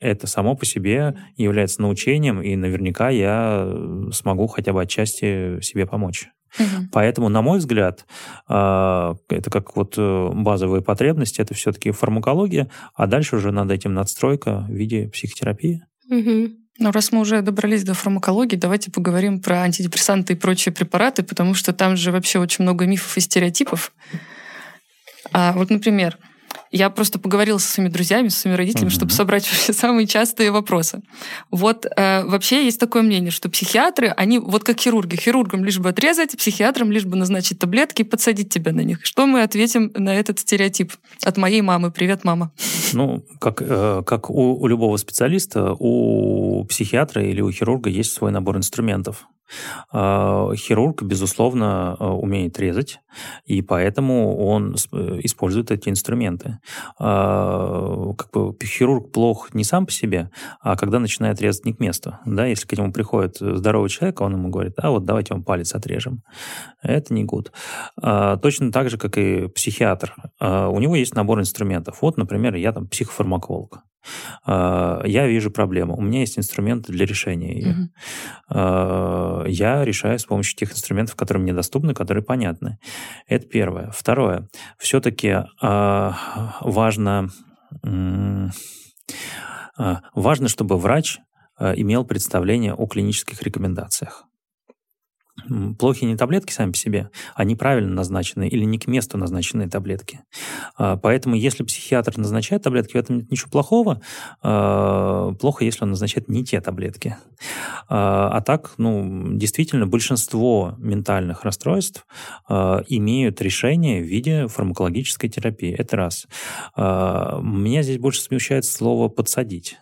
Speaker 3: это само по себе является научением, и наверняка я э, смогу хотя бы отчасти себе помочь. Угу. Поэтому, на мой взгляд, а, это как вот э, базовые потребности, это все-таки фармакология, а дальше уже над этим надстройка в виде психотерапии.
Speaker 1: Угу. Ну, раз мы уже добрались до фармакологии, давайте поговорим про антидепрессанты и прочие препараты, потому что там же вообще очень много мифов и стереотипов. А вот, например, я просто поговорила со своими друзьями, со своими родителями, mm-hmm. чтобы собрать вообще самые частые вопросы. Вот э, вообще есть такое мнение, что психиатры, они вот как хирурги. Хирургам лишь бы отрезать, психиатрам лишь бы назначить таблетки и подсадить тебя на них. Что мы ответим на этот стереотип от моей мамы? Привет, мама.
Speaker 3: Ну, как, э, как у, у любого специалиста, у психиатра или у хирурга есть свой набор инструментов. А, хирург, безусловно, а, умеет резать, и поэтому он э, использует эти инструменты. А, как бы хирург плох не сам по себе, а когда начинает резать не к месту. Да, если к нему приходит здоровый человек, он ему говорит, а вот давайте вам палец отрежем. Это не гуд. Точно так же, как и психиатр. У него есть набор инструментов. Вот, например, я там психофармаколог. А, я вижу проблему. У меня есть инструменты для решения ее. Угу. Я решаю с помощью тех инструментов, которые мне доступны, которые понятны. Это первое. Второе. Все-таки а, важно, важно, чтобы врач имел представление о клинических рекомендациях. Плохи не таблетки сами по себе, а неправильно назначенные или не к месту назначенные таблетки. А, поэтому если психиатр назначает таблетки, в этом нет ничего плохого. А, плохо, если он назначает не те таблетки. А, а так, ну, действительно, большинство ментальных расстройств имеют решение в виде фармакологической терапии. Это раз. Меня здесь больше смущает слово «подсадить».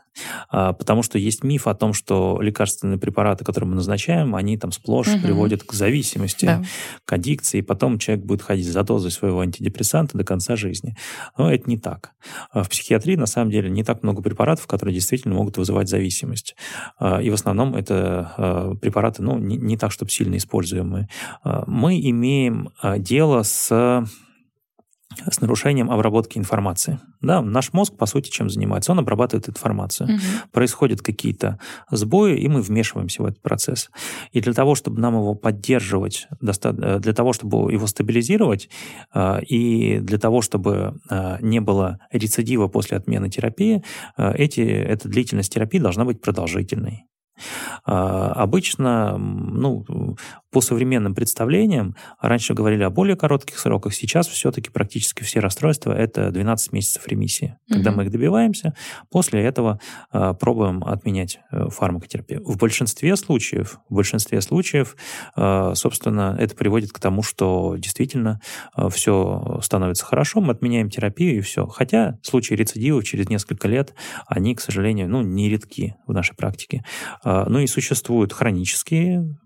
Speaker 3: А, потому что есть миф о том, что лекарственные препараты, которые мы назначаем, они там сплошь угу. приводят к зависимости, да. к аддикции, и потом человек будет ходить за дозой своего антидепрессанта до конца жизни. Но это не так. А в психиатрии, на самом деле, не так много препаратов, которые действительно могут вызывать зависимость. А, и в основном это препараты, ну, не, не так, чтобы сильно используемые. Мы имеем дело с с нарушением обработки информации. Да, наш мозг, по сути, чем занимается? Он обрабатывает информацию. Угу. Происходят какие-то сбои, и мы вмешиваемся в этот процесс. И для того, чтобы нам его поддерживать, э, для того, чтобы его стабилизировать, э, и для того, чтобы э, не было рецидива после отмены терапии, эти, эта длительность терапии должна быть продолжительной. Обычно, ну, по современным представлениям, раньше говорили о более коротких сроках, сейчас все-таки практически все расстройства это 12 месяцев ремиссии. Угу. Когда мы их добиваемся, после этого э, пробуем отменять э, фармакотерапию. В большинстве случаев, в большинстве случаев, э, собственно, это приводит к тому, что действительно э, все становится хорошо, мы отменяем терапию и все. Хотя случаи рецидивов через несколько лет, они, к сожалению, ну, не редки в нашей практике. Э, ну и существуют хронические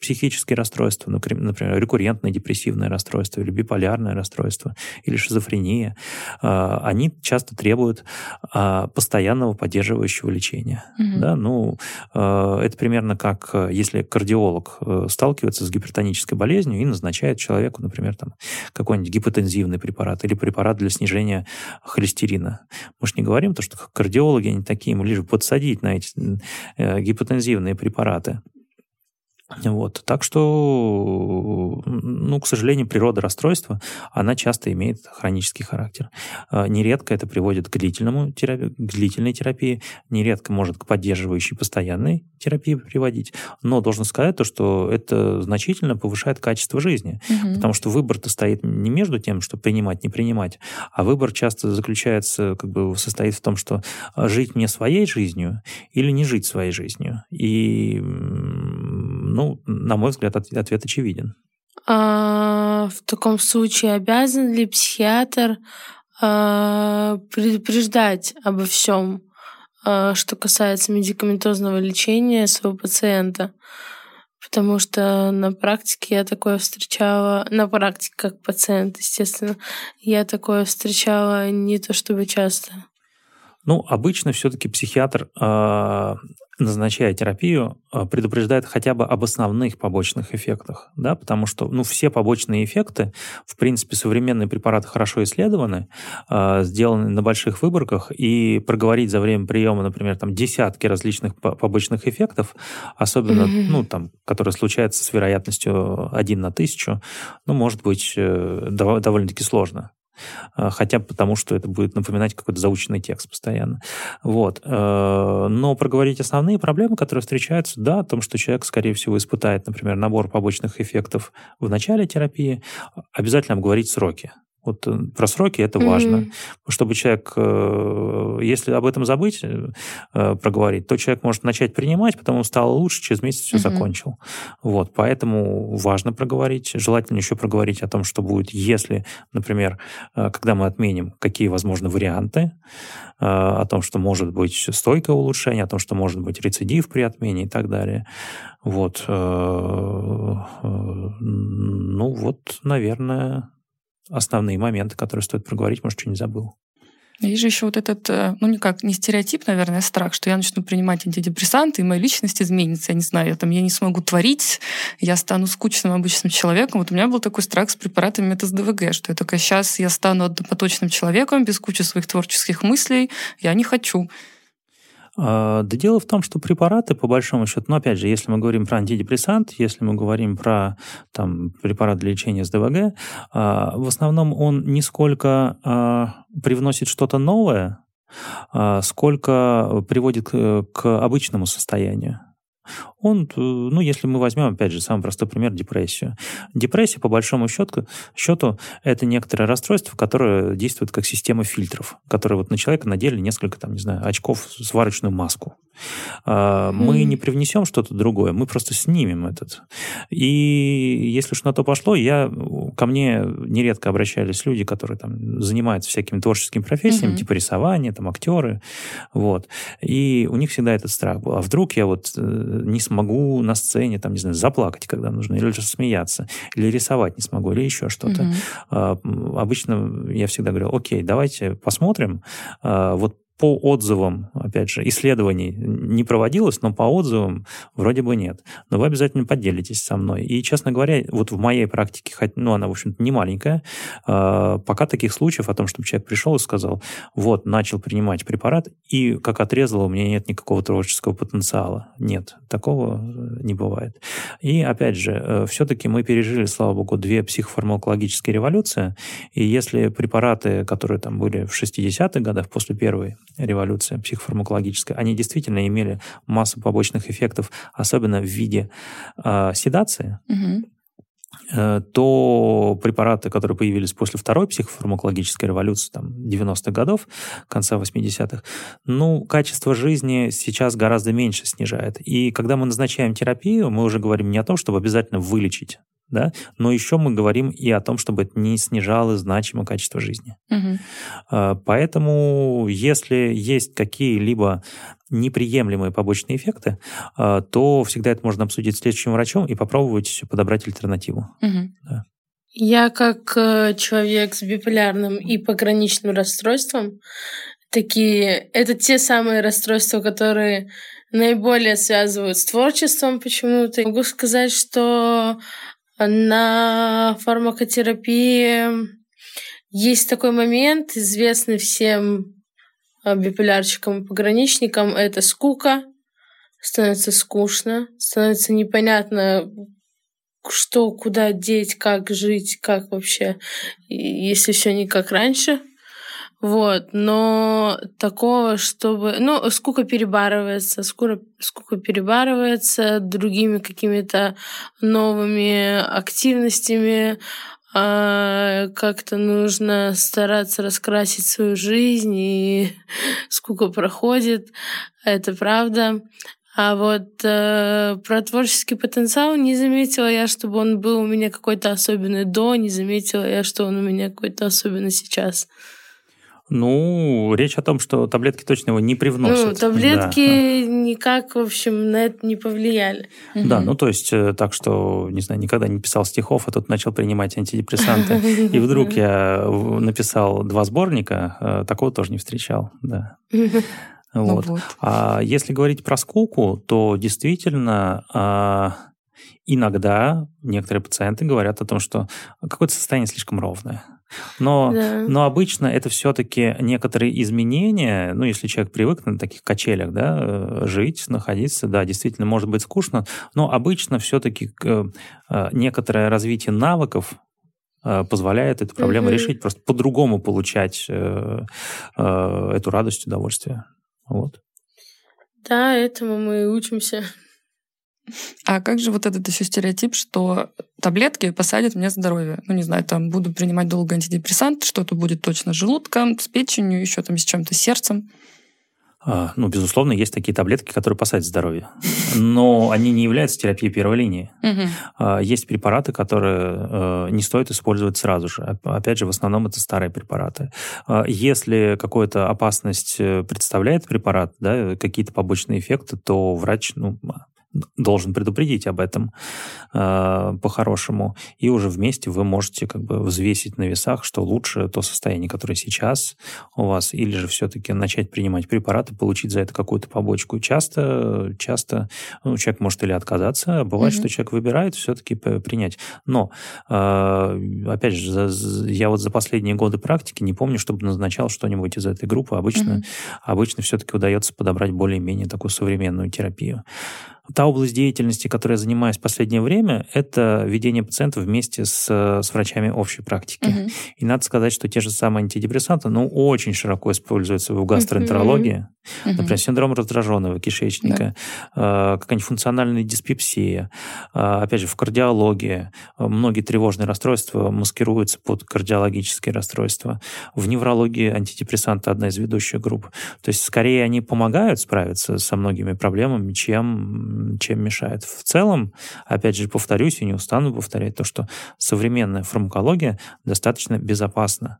Speaker 3: психические расстройства, например, рекуррентное депрессивное расстройство или биполярное расстройство или шизофрения, а, они часто требуют а, постоянного поддерживающего лечения. Угу. Да, ну, а, это примерно как если кардиолог э, сталкивается с гипертонической болезнью и назначает человеку, например, там, какой-нибудь гипотензивный препарат или препарат для снижения холестерина. Мы же не говорим то, что кардиологи они такие, ему лишь подсадить на эти э, гипотензивные препараты. Вот. Так что, ну, к сожалению, природа расстройства, она часто имеет хронический характер. А, нередко это приводит к, длительному терапии, к длительной терапии, нередко может к поддерживающей постоянной терапии приводить. Но должен сказать то, что это значительно повышает качество жизни. Угу. Потому что выбор-то стоит не между тем, что принимать, не принимать, а выбор часто заключается, как бы состоит в том, что жить мне своей жизнью или не жить своей жизнью. И ну, на мой взгляд, ответ очевиден.
Speaker 2: А, в таком случае обязан ли психиатр а, предупреждать обо всем, а, что касается медикаментозного лечения своего пациента? Потому что на практике я такое встречала, на практике как пациент, естественно, я такое встречала не то чтобы часто.
Speaker 3: Ну, обычно все-таки психиатр, э, назначая терапию, э, предупреждает хотя бы об основных побочных эффектах, да, потому что, ну, все побочные эффекты, в принципе, современные препараты хорошо исследованы, э, сделаны на больших выборках, и проговорить за время приема, например, там, десятки различных побочных эффектов, особенно, mm-hmm. ну, там, которые случаются с вероятностью один на тысячу, ну, может быть довольно-таки сложно. Э, хотя бы потому, что это будет напоминать какой-то заученный текст постоянно. Вот. Э, но проговорить основные проблемы, которые встречаются, да, о том, что человек, скорее всего, испытает, например, набор побочных эффектов в начале терапии, обязательно обговорить сроки. Вот э, про сроки это mm-hmm. важно, чтобы человек, э, если об этом забыть, э, проговорить, то человек может начать принимать, потом стало лучше, через месяц все mm-hmm. закончил. Вот, поэтому важно проговорить. Желательно еще проговорить о том, что будет, если, например, когда мы отменим, какие возможны варианты, о том, что может быть стойкое улучшение, о том, что может быть рецидив при отмене и так далее. Вот. Ну вот, наверное, основные моменты, которые стоит проговорить, может, что не забыл.
Speaker 1: Есть же еще вот этот, э, ну никак, не стереотип, наверное, а страх, что я начну принимать антидепрессанты, и моя личность изменится. Я не знаю, я, там, я не смогу творить, я стану скучным обычным человеком. Вот у меня был такой страх с препаратами метас-ДВГ, что я такая, сейчас я стану однопоточным человеком, без кучи своих творческих мыслей, я не хочу.
Speaker 3: А, да дело в том, что препараты, по большому счету, ну, опять же, если мы говорим про антидепрессант, если мы говорим про там, препарат для лечения СДВГ, а, в основном он не сколько а, привносит что-то новое, сколько приводит к обычному состоянию он, э, ну, если мы возьмем, опять же, самый простой пример, депрессию. Депрессия, по большому счету, счету это некоторое расстройство, которое действует как система фильтров, которые вот на человека надели несколько, там, не знаю, очков, сварочную маску. Mm. Мы не привнесем что-то другое, мы просто снимем этот. И если уж на то пошло, я, ко мне нередко обращались люди, которые там занимаются всякими творческими профессиями, mm-hmm. типа рисования, там, актеры, вот. И у них всегда этот страх был. А вдруг я вот э, не смогу на сцене, там, не знаю, заплакать, когда нужно, или же смеяться, или рисовать не смогу, или еще что-то. Mm-hmm. Обычно я всегда говорю, окей, давайте посмотрим, а, вот по отзывам, опять же, исследований не проводилось, но по отзывам вроде бы нет. Но вы обязательно поделитесь со мной. И, честно говоря, вот в моей практике, ну, она, в общем-то, не маленькая, э, пока таких случаев о том, чтобы человек пришел и сказал, вот, начал принимать препарат, и как отрезало, у меня нет никакого творческого потенциала. Нет, такого не бывает. И, опять же, э, все-таки мы пережили, слава богу, две психофармакологические революции, и если препараты, которые там были в 60-х годах после первой революция психофармакологическая, они действительно имели массу побочных эффектов, особенно в виде э, седации, угу то препараты, которые появились после второй психофармакологической революции, там, 90-х годов, конца 80-х, ну, качество жизни сейчас гораздо меньше снижает. И когда мы назначаем терапию, мы уже говорим не о том, чтобы обязательно вылечить да, но еще мы говорим и о том, чтобы это не снижало значимо качество жизни. Угу. Поэтому, если есть какие-либо неприемлемые побочные эффекты, а, то всегда это можно обсудить с лечащим врачом и попробовать подобрать альтернативу. Угу. Да.
Speaker 2: Я как э, человек с биполярным и пограничным расстройством, такие, это те самые расстройства, которые наиболее связывают с творчеством почему-то. Могу сказать, что на фармакотерапии есть такой момент, известный всем а, биполярщикам и пограничникам, это скука. Становится скучно, становится непонятно, что, куда деть, как жить, как вообще, если все не как раньше. Вот, но такого, чтобы... Ну, скука перебарывается, скука, скука перебарывается другими какими-то новыми активностями, а как-то нужно стараться раскрасить свою жизнь, и скука проходит, это правда. А вот э, про творческий потенциал не заметила я, чтобы он был у меня какой-то особенный до, не заметила я, что он у меня какой-то особенный сейчас.
Speaker 3: Ну, речь о том, что таблетки точно его не привносят.
Speaker 2: Ну, таблетки да. никак, в общем, на это не повлияли.
Speaker 3: Да, угу. ну то есть э, так, что, не знаю, никогда не писал стихов, а тут начал принимать антидепрессанты. И вдруг я написал два сборника, э, такого тоже не встречал, да. Ну вот. вот. А если говорить про скуку, то действительно а, иногда некоторые пациенты говорят о том, что какое-то состояние слишком ровное. Но, да. но обычно это все-таки некоторые изменения, ну, если человек привык на таких качелях, да, э, жить, находиться, да, действительно может быть скучно, но обычно все-таки э, э, некоторое развитие навыков позволяет эту проблему mm-hmm. решить, просто по-другому получать эту радость, удовольствие. Вот.
Speaker 2: Да, этому мы учимся.
Speaker 1: А как же вот этот еще стереотип, что таблетки посадят мне здоровье? Ну, не знаю, там буду принимать долго антидепрессант, что-то будет точно с желудком, с печенью, еще там с чем-то, сердцем.
Speaker 3: А, ну, безусловно, есть такие таблетки, которые посадят здоровье. Но они не являются терапией первой линии. Угу. Есть препараты, которые э, не стоит использовать сразу же. Опять же, в основном это старые препараты. А, если какая-то опасность э, представляет препарат, да, какие-то побочные эффекты, то врач ну, должен предупредить об этом э, по-хорошему. И уже вместе вы можете как бы взвесить на весах, что лучше то состояние, которое сейчас у вас, или же все-таки начать принимать препараты, получить за это какую-то побочку. часто, часто ну, человек может или отказаться, а бывает, mm-hmm. что человек выбирает все-таки принять. Но, э, опять же, за, я вот за последние годы практики не помню, чтобы назначал что-нибудь из этой группы. Обычно, mm-hmm. обычно все-таки удается подобрать более-менее такую современную терапию. Та область деятельности, которой я занимаюсь в последнее время, это ведение пациентов вместе с, с врачами общей практики. Uh-huh. И надо сказать, что те же самые антидепрессанты, ну, очень широко используются в гастроэнтерологии. Uh-huh. Например, синдром раздраженного кишечника, uh-huh. какая-нибудь функциональная диспепсия. А, опять же, в кардиологии многие тревожные расстройства маскируются под кардиологические расстройства. В неврологии антидепрессанты одна из ведущих групп. То есть, скорее, они помогают справиться со многими проблемами, чем чем мешает. В целом, опять же, повторюсь и не устану повторять то, что современная фармакология достаточно безопасна.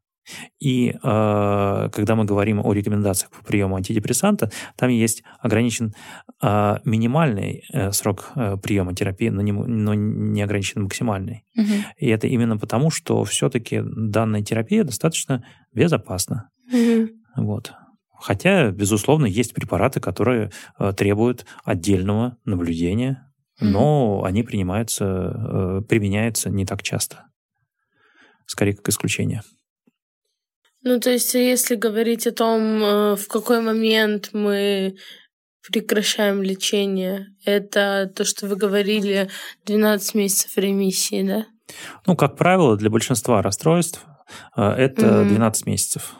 Speaker 3: И э, когда мы говорим о рекомендациях по приему антидепрессанта, там есть ограничен э, минимальный э, срок э, приема терапии, но не, но не ограничен максимальный. Угу. И это именно потому, что все-таки данная терапия достаточно безопасна. Угу. Вот. Хотя, безусловно, есть препараты, которые э, требуют отдельного наблюдения, но mm-hmm. они принимаются, э, применяются не так часто. Скорее, как исключение.
Speaker 2: Ну, то есть, если говорить о том, э, в какой момент мы прекращаем лечение, это то, что вы говорили, 12 месяцев ремиссии, да?
Speaker 3: Ну, как правило, для большинства расстройств это mm-hmm. 12 месяцев.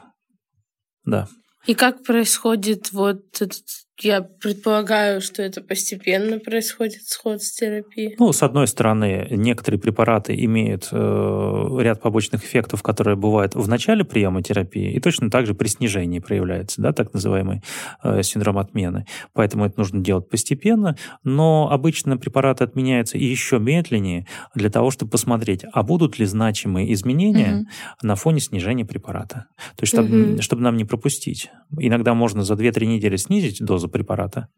Speaker 3: Да.
Speaker 2: И как происходит вот этот я предполагаю, что это постепенно происходит сход с терапией.
Speaker 3: Ну, с одной стороны, некоторые препараты имеют э, ряд побочных эффектов, которые бывают в начале приема терапии, и точно так же при снижении проявляется, да, так называемый э, синдром отмены. Поэтому это нужно делать постепенно, но обычно препараты отменяются еще медленнее для того, чтобы посмотреть, а будут ли значимые изменения угу. на фоне снижения препарата. То есть, чтобы, угу. чтобы нам не пропустить. Иногда можно за 2-3 недели снизить дозу препарата,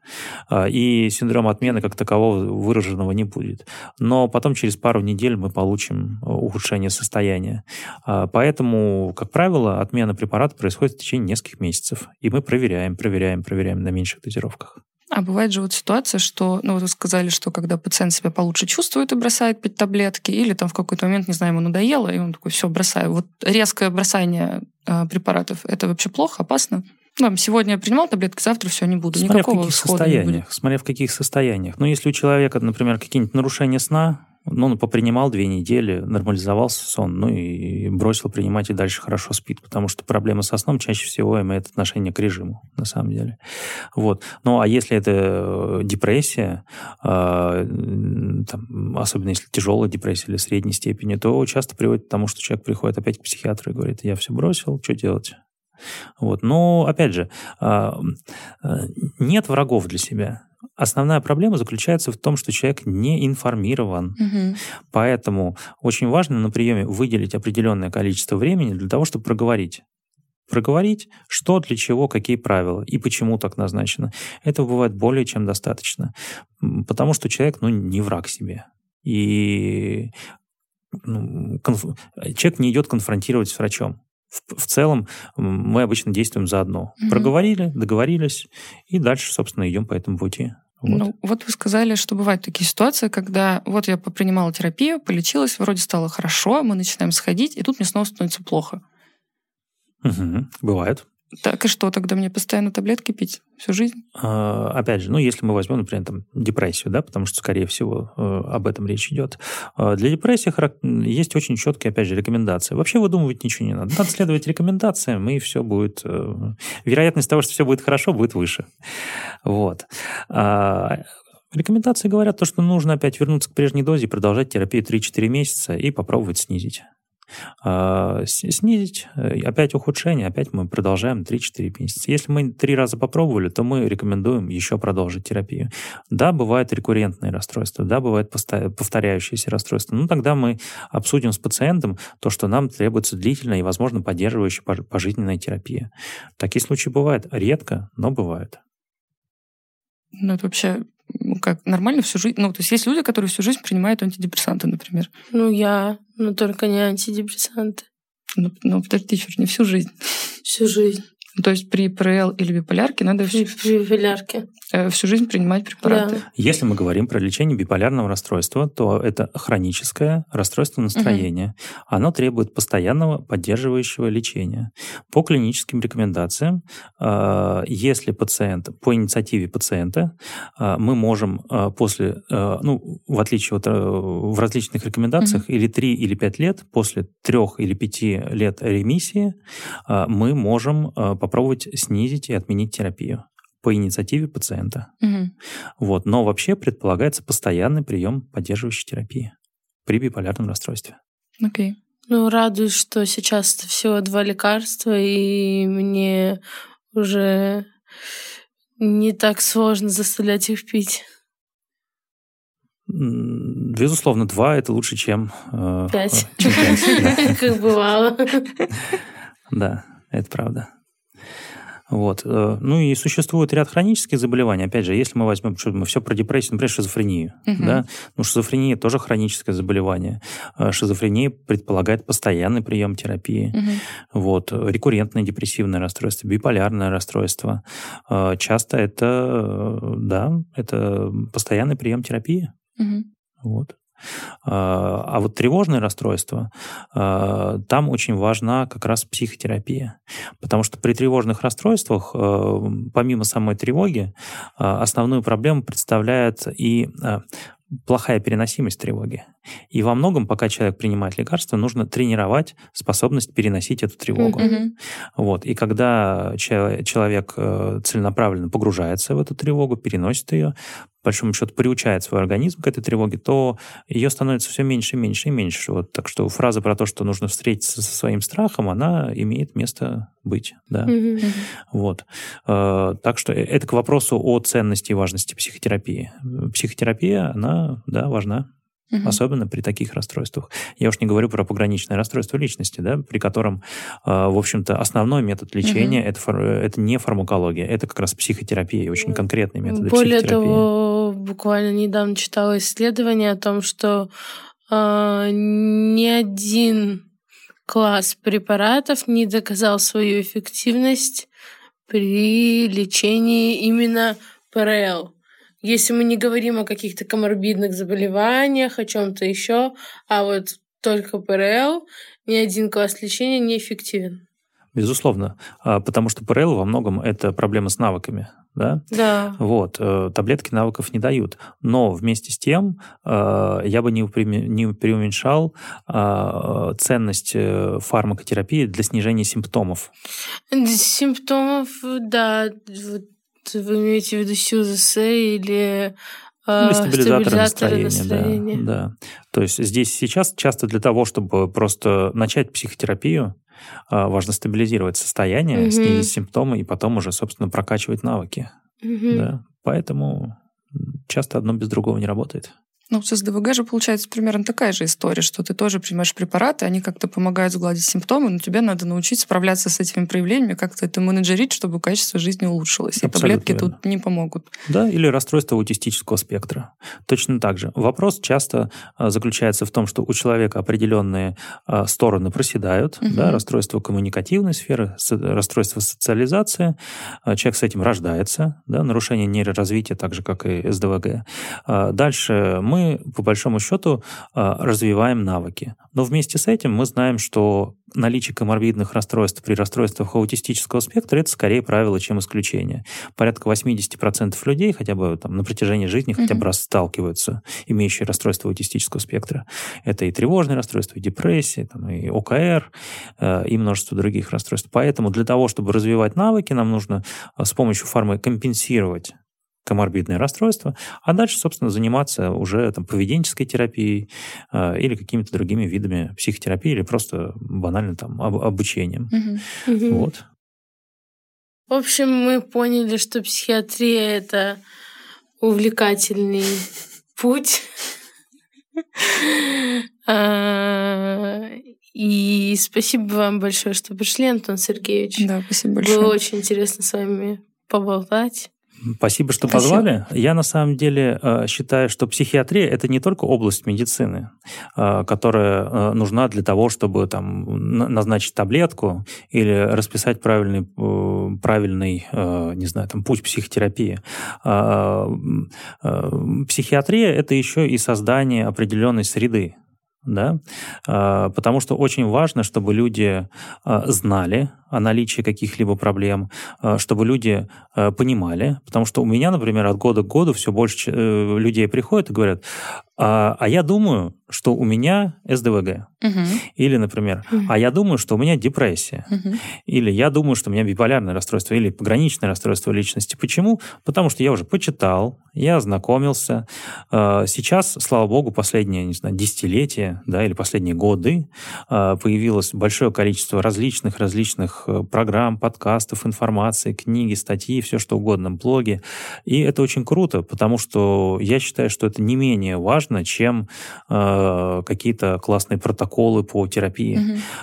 Speaker 3: а, и синдром отмены как такового выраженного не будет. Но потом через пару недель мы получим э, ухудшение состояния. А, поэтому, как правило, отмена препарата происходит в течение нескольких месяцев, и мы проверяем, проверяем, проверяем на меньших дозировках.
Speaker 1: А бывает же вот ситуация, что, ну, вот вы сказали, что когда пациент себя получше чувствует и бросает пить таблетки, или там в какой-то момент, не знаю, ему надоело, и он такой, все, бросаю. Вот резкое бросание э, препаратов, это вообще плохо, опасно? Ну, сегодня я принимал таблетки, завтра все, не буду.
Speaker 3: Смотря
Speaker 1: Никакого
Speaker 3: в каких состояниях. Смотря в каких состояниях. Ну, если у человека, например, какие-нибудь нарушения сна, ну, он попринимал две недели, нормализовался сон, ну и бросил принимать и дальше хорошо спит, потому что проблема со сном чаще всего имеет отношение к режиму, на самом деле. Вот. Ну, а если это э, депрессия, э, там, особенно если тяжелая депрессия или средней степени, то часто приводит к тому, что человек приходит опять к психиатру и говорит, я все бросил, что делать? Вот. Но, опять же, а, а, нет врагов для себя. Основная проблема заключается в том, что человек не информирован. Угу. Поэтому очень важно на приеме выделить определенное количество времени для того, чтобы проговорить проговорить, что, для чего, какие правила и почему так назначено. Этого бывает более чем достаточно. Потому что человек, ну, не враг себе. И ну, конф... человек не идет конфронтировать с врачом. В, в целом мы обычно действуем заодно. Mm-hmm. Проговорили, договорились, и дальше, собственно, идем по этому пути.
Speaker 1: Вот. Ну, вот вы сказали, что бывают такие ситуации, когда вот я попринимала терапию, полечилась, вроде стало хорошо, мы начинаем сходить, и тут мне снова становится плохо.
Speaker 3: Угу, бывает.
Speaker 1: Так и что, тогда мне постоянно таблетки пить всю жизнь?
Speaker 3: А, опять же, ну, если мы возьмем, например, там, депрессию, да, потому что, скорее всего, э, об этом речь идет. А, для депрессии есть очень четкие, опять же, рекомендации. Вообще выдумывать ничего не надо. Надо следовать рекомендациям, и все будет... Э, вероятность того, что все будет хорошо, будет выше. Вот. А, рекомендации говорят то, что нужно опять вернуться к прежней дозе, продолжать терапию 3-4 месяца и попробовать снизить. А, снизить, э, опять ухудшение, опять мы продолжаем 3-4 месяца. Если мы три раза попробовали, то мы рекомендуем еще продолжить терапию. Да, бывают рекуррентные расстройства, да, бывают повторяющиеся расстройства. Ну, тогда мы обсудим с пациентом то, что нам требуется длительная и, возможно, поддерживающая пожизненная терапия. Такие случаи бывают редко, но бывают.
Speaker 1: Ну, это вообще ну, как нормально всю жизнь. Ну, то есть есть люди, которые всю жизнь принимают антидепрессанты, например.
Speaker 2: Ну, я, но только не антидепрессанты.
Speaker 1: Ну, ну подожди, чуть не всю жизнь.
Speaker 2: Всю жизнь.
Speaker 1: То есть при ПРЛ или биполярке надо
Speaker 2: при, при биполярке.
Speaker 1: Э, всю жизнь принимать препараты. Да.
Speaker 3: Если мы говорим про лечение биполярного расстройства, то это хроническое расстройство настроения. Угу. Оно требует постоянного поддерживающего лечения. По клиническим рекомендациям, э, если пациент, по инициативе пациента, э, мы можем после, ну, в отличие от в различных рекомендациях, угу. или 3 или 5 лет, после 3 или 5 лет ремиссии, мы можем попробовать снизить и отменить терапию по инициативе пациента. Угу. Вот. Но вообще предполагается постоянный прием поддерживающей терапии при биполярном расстройстве.
Speaker 1: Окей. Okay.
Speaker 2: Ну, радуюсь, что сейчас это всего два лекарства, и мне уже не так сложно заставлять их пить.
Speaker 3: Безусловно, два это лучше, чем
Speaker 2: э, пять. Как бывало.
Speaker 3: Да, это правда. Вот. Э, ну и существует ряд хронических заболеваний. Опять же, если мы возьмем, что мы все про депрессию, например, шизофрению. Угу. Да? Ну, шизофрения тоже хроническое заболевание. Э, шизофрения предполагает постоянный прием терапии. Угу. Вот. Рекуррентное депрессивное расстройство, биполярное расстройство. Э, часто это, да, это постоянный прием терапии. Угу. Вот. А, а вот тревожное расстройство, а, там очень важна как раз психотерапия. Потому что при тревожных расстройствах, а, помимо самой тревоги, основную проблему представляет и плохая переносимость тревоги. И во многом, пока человек принимает лекарства, нужно тренировать способность переносить эту тревогу. Mm-hmm. Вот. И когда человек э, целенаправленно погружается в эту тревогу, переносит ее, по большому счету приучает свой организм к этой тревоге, то ее становится все меньше и меньше и меньше. Вот. Так что фраза про то, что нужно встретиться со своим страхом, она имеет место быть. Да? Mm-hmm. Вот. Э, так что э, это к вопросу о ценности и важности психотерапии. Психотерапия, она да, важна угу. особенно при таких расстройствах. Я уж не говорю про пограничное расстройство личности, да, при котором, а, в общем-то, основной метод лечения угу. это, это не фармакология, это как раз психотерапия, очень конкретный метод
Speaker 2: Более того, буквально недавно читала исследование о том, что э, ни один класс препаратов не доказал свою эффективность при лечении именно ПРЛ. Если мы не говорим о каких-то коморбидных заболеваниях, о чем-то еще, а вот только ПРЛ, ни один класс лечения не эффективен.
Speaker 3: Безусловно, а, потому что ПРЛ во многом это проблема с навыками. Да?
Speaker 2: Да.
Speaker 3: Вот, э, таблетки навыков не дают. Но вместе с тем э, я бы не преуменьшал а, ценность э, фармакотерапии для снижения симптомов.
Speaker 2: Симптомов, да, вы имеете в виду СЮЗС или
Speaker 3: э, или стабилизаторы, настроения, настроения. Да, да. То есть здесь сейчас часто для того, чтобы просто начать психотерапию, а, важно стабилизировать состояние, угу. снизить симптомы и потом уже, собственно, прокачивать навыки. Угу. Да. Поэтому часто одно без другого не работает.
Speaker 1: Ну, с СДВГ же получается примерно такая же история, что ты тоже принимаешь препараты, они как-то помогают сгладить симптомы, но тебе надо научиться справляться с этими проявлениями, как-то это менеджерить, чтобы качество жизни улучшилось. И таблетки верно. тут не помогут.
Speaker 3: Да, или расстройство аутистического спектра. Точно так же. Вопрос часто а, заключается в том, что у человека определенные а, стороны проседают, угу. да, расстройство коммуникативной сферы, расстройство социализации, а, человек с этим рождается, да, нарушение нейроразвития, так же, как и СДВГ. Дальше мы по большому счету, а, развиваем навыки. Но вместе с этим мы знаем, что наличие коморбидных расстройств при расстройствах аутистического спектра это скорее правило, чем исключение. Порядка 80% людей хотя бы там, на протяжении жизни хотя бы раз сталкиваются, имеющие расстройство аутистического спектра. Это и тревожные расстройства, и депрессия, там, и ОКР, э, и множество других расстройств. Поэтому для того, чтобы развивать навыки, нам нужно э, с помощью фармы компенсировать коморбидное расстройство, а дальше, собственно, заниматься уже там, поведенческой терапией э, или какими-то другими видами психотерапии или просто банально там об, обучением. Угу. Вот.
Speaker 2: В общем, мы поняли, что психиатрия — это увлекательный путь. А, и спасибо вам большое, что пришли, Антон Сергеевич.
Speaker 1: Да, спасибо большое.
Speaker 2: Было очень интересно с вами поболтать.
Speaker 3: Спасибо, что Спасибо. позвали. Я на самом деле э, считаю, что психиатрия это не только область медицины, э, которая э, нужна для того, чтобы там назначить таблетку или расписать правильный, правильный не знаю, там, путь психотерапии. Психиатрия это еще и создание определенной среды, да, потому что очень важно, чтобы люди знали о наличии каких-либо проблем, э, чтобы люди э, понимали. Потому что у меня, например, от года к году все больше э, людей приходят и говорят, а, а я думаю, что у меня СДВГ. Угу. Или, например, угу. а я думаю, что у меня депрессия. Угу. Или я думаю, что у меня биполярное расстройство или пограничное расстройство личности. Почему? Потому что я уже почитал, я ознакомился. Сейчас, слава богу, последние, не знаю, десятилетия, да, или последние годы появилось большое количество различных Э, программ, подкастов, информации, книги, статьи, все что угодно, блоги. И это очень круто, потому что я считаю, что это не менее важно, чем э, какие-то классные протоколы по терапии.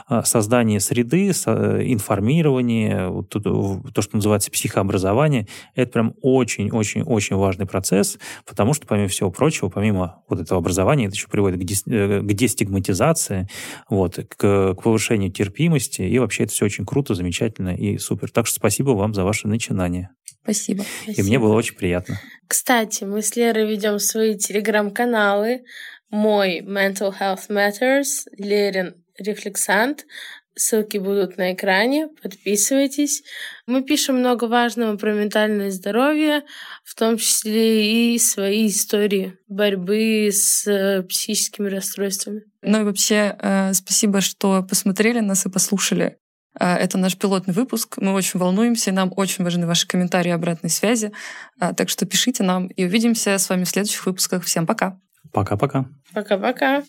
Speaker 3: Угу. Создание среды, со, информирование, вот, то, что называется психообразование, это прям очень-очень-очень важный процесс, потому что, помимо всего прочего, помимо вот этого образования, это еще приводит к, дес, э, к дестигматизации, вот, к, к повышению терпимости, и вообще это все очень круто круто, замечательно и супер. Так что спасибо вам за ваше начинание.
Speaker 1: Спасибо.
Speaker 3: И мне было очень приятно.
Speaker 2: Кстати, мы с Лерой ведем свои телеграм-каналы. Мой Mental Health Matters, Лерин Рефлексант. Ссылки будут на экране. Подписывайтесь. Мы пишем много важного про ментальное здоровье, в том числе и свои истории борьбы с э, психическими расстройствами.
Speaker 1: Ну и вообще, э, спасибо, что посмотрели нас и послушали. А, это наш пилотный выпуск. Мы очень волнуемся, и нам очень важны ваши комментарии и обратной связи. А, так что пишите нам, и увидимся с вами в следующих выпусках. Всем пока.
Speaker 3: Пока-пока.
Speaker 2: Пока-пока.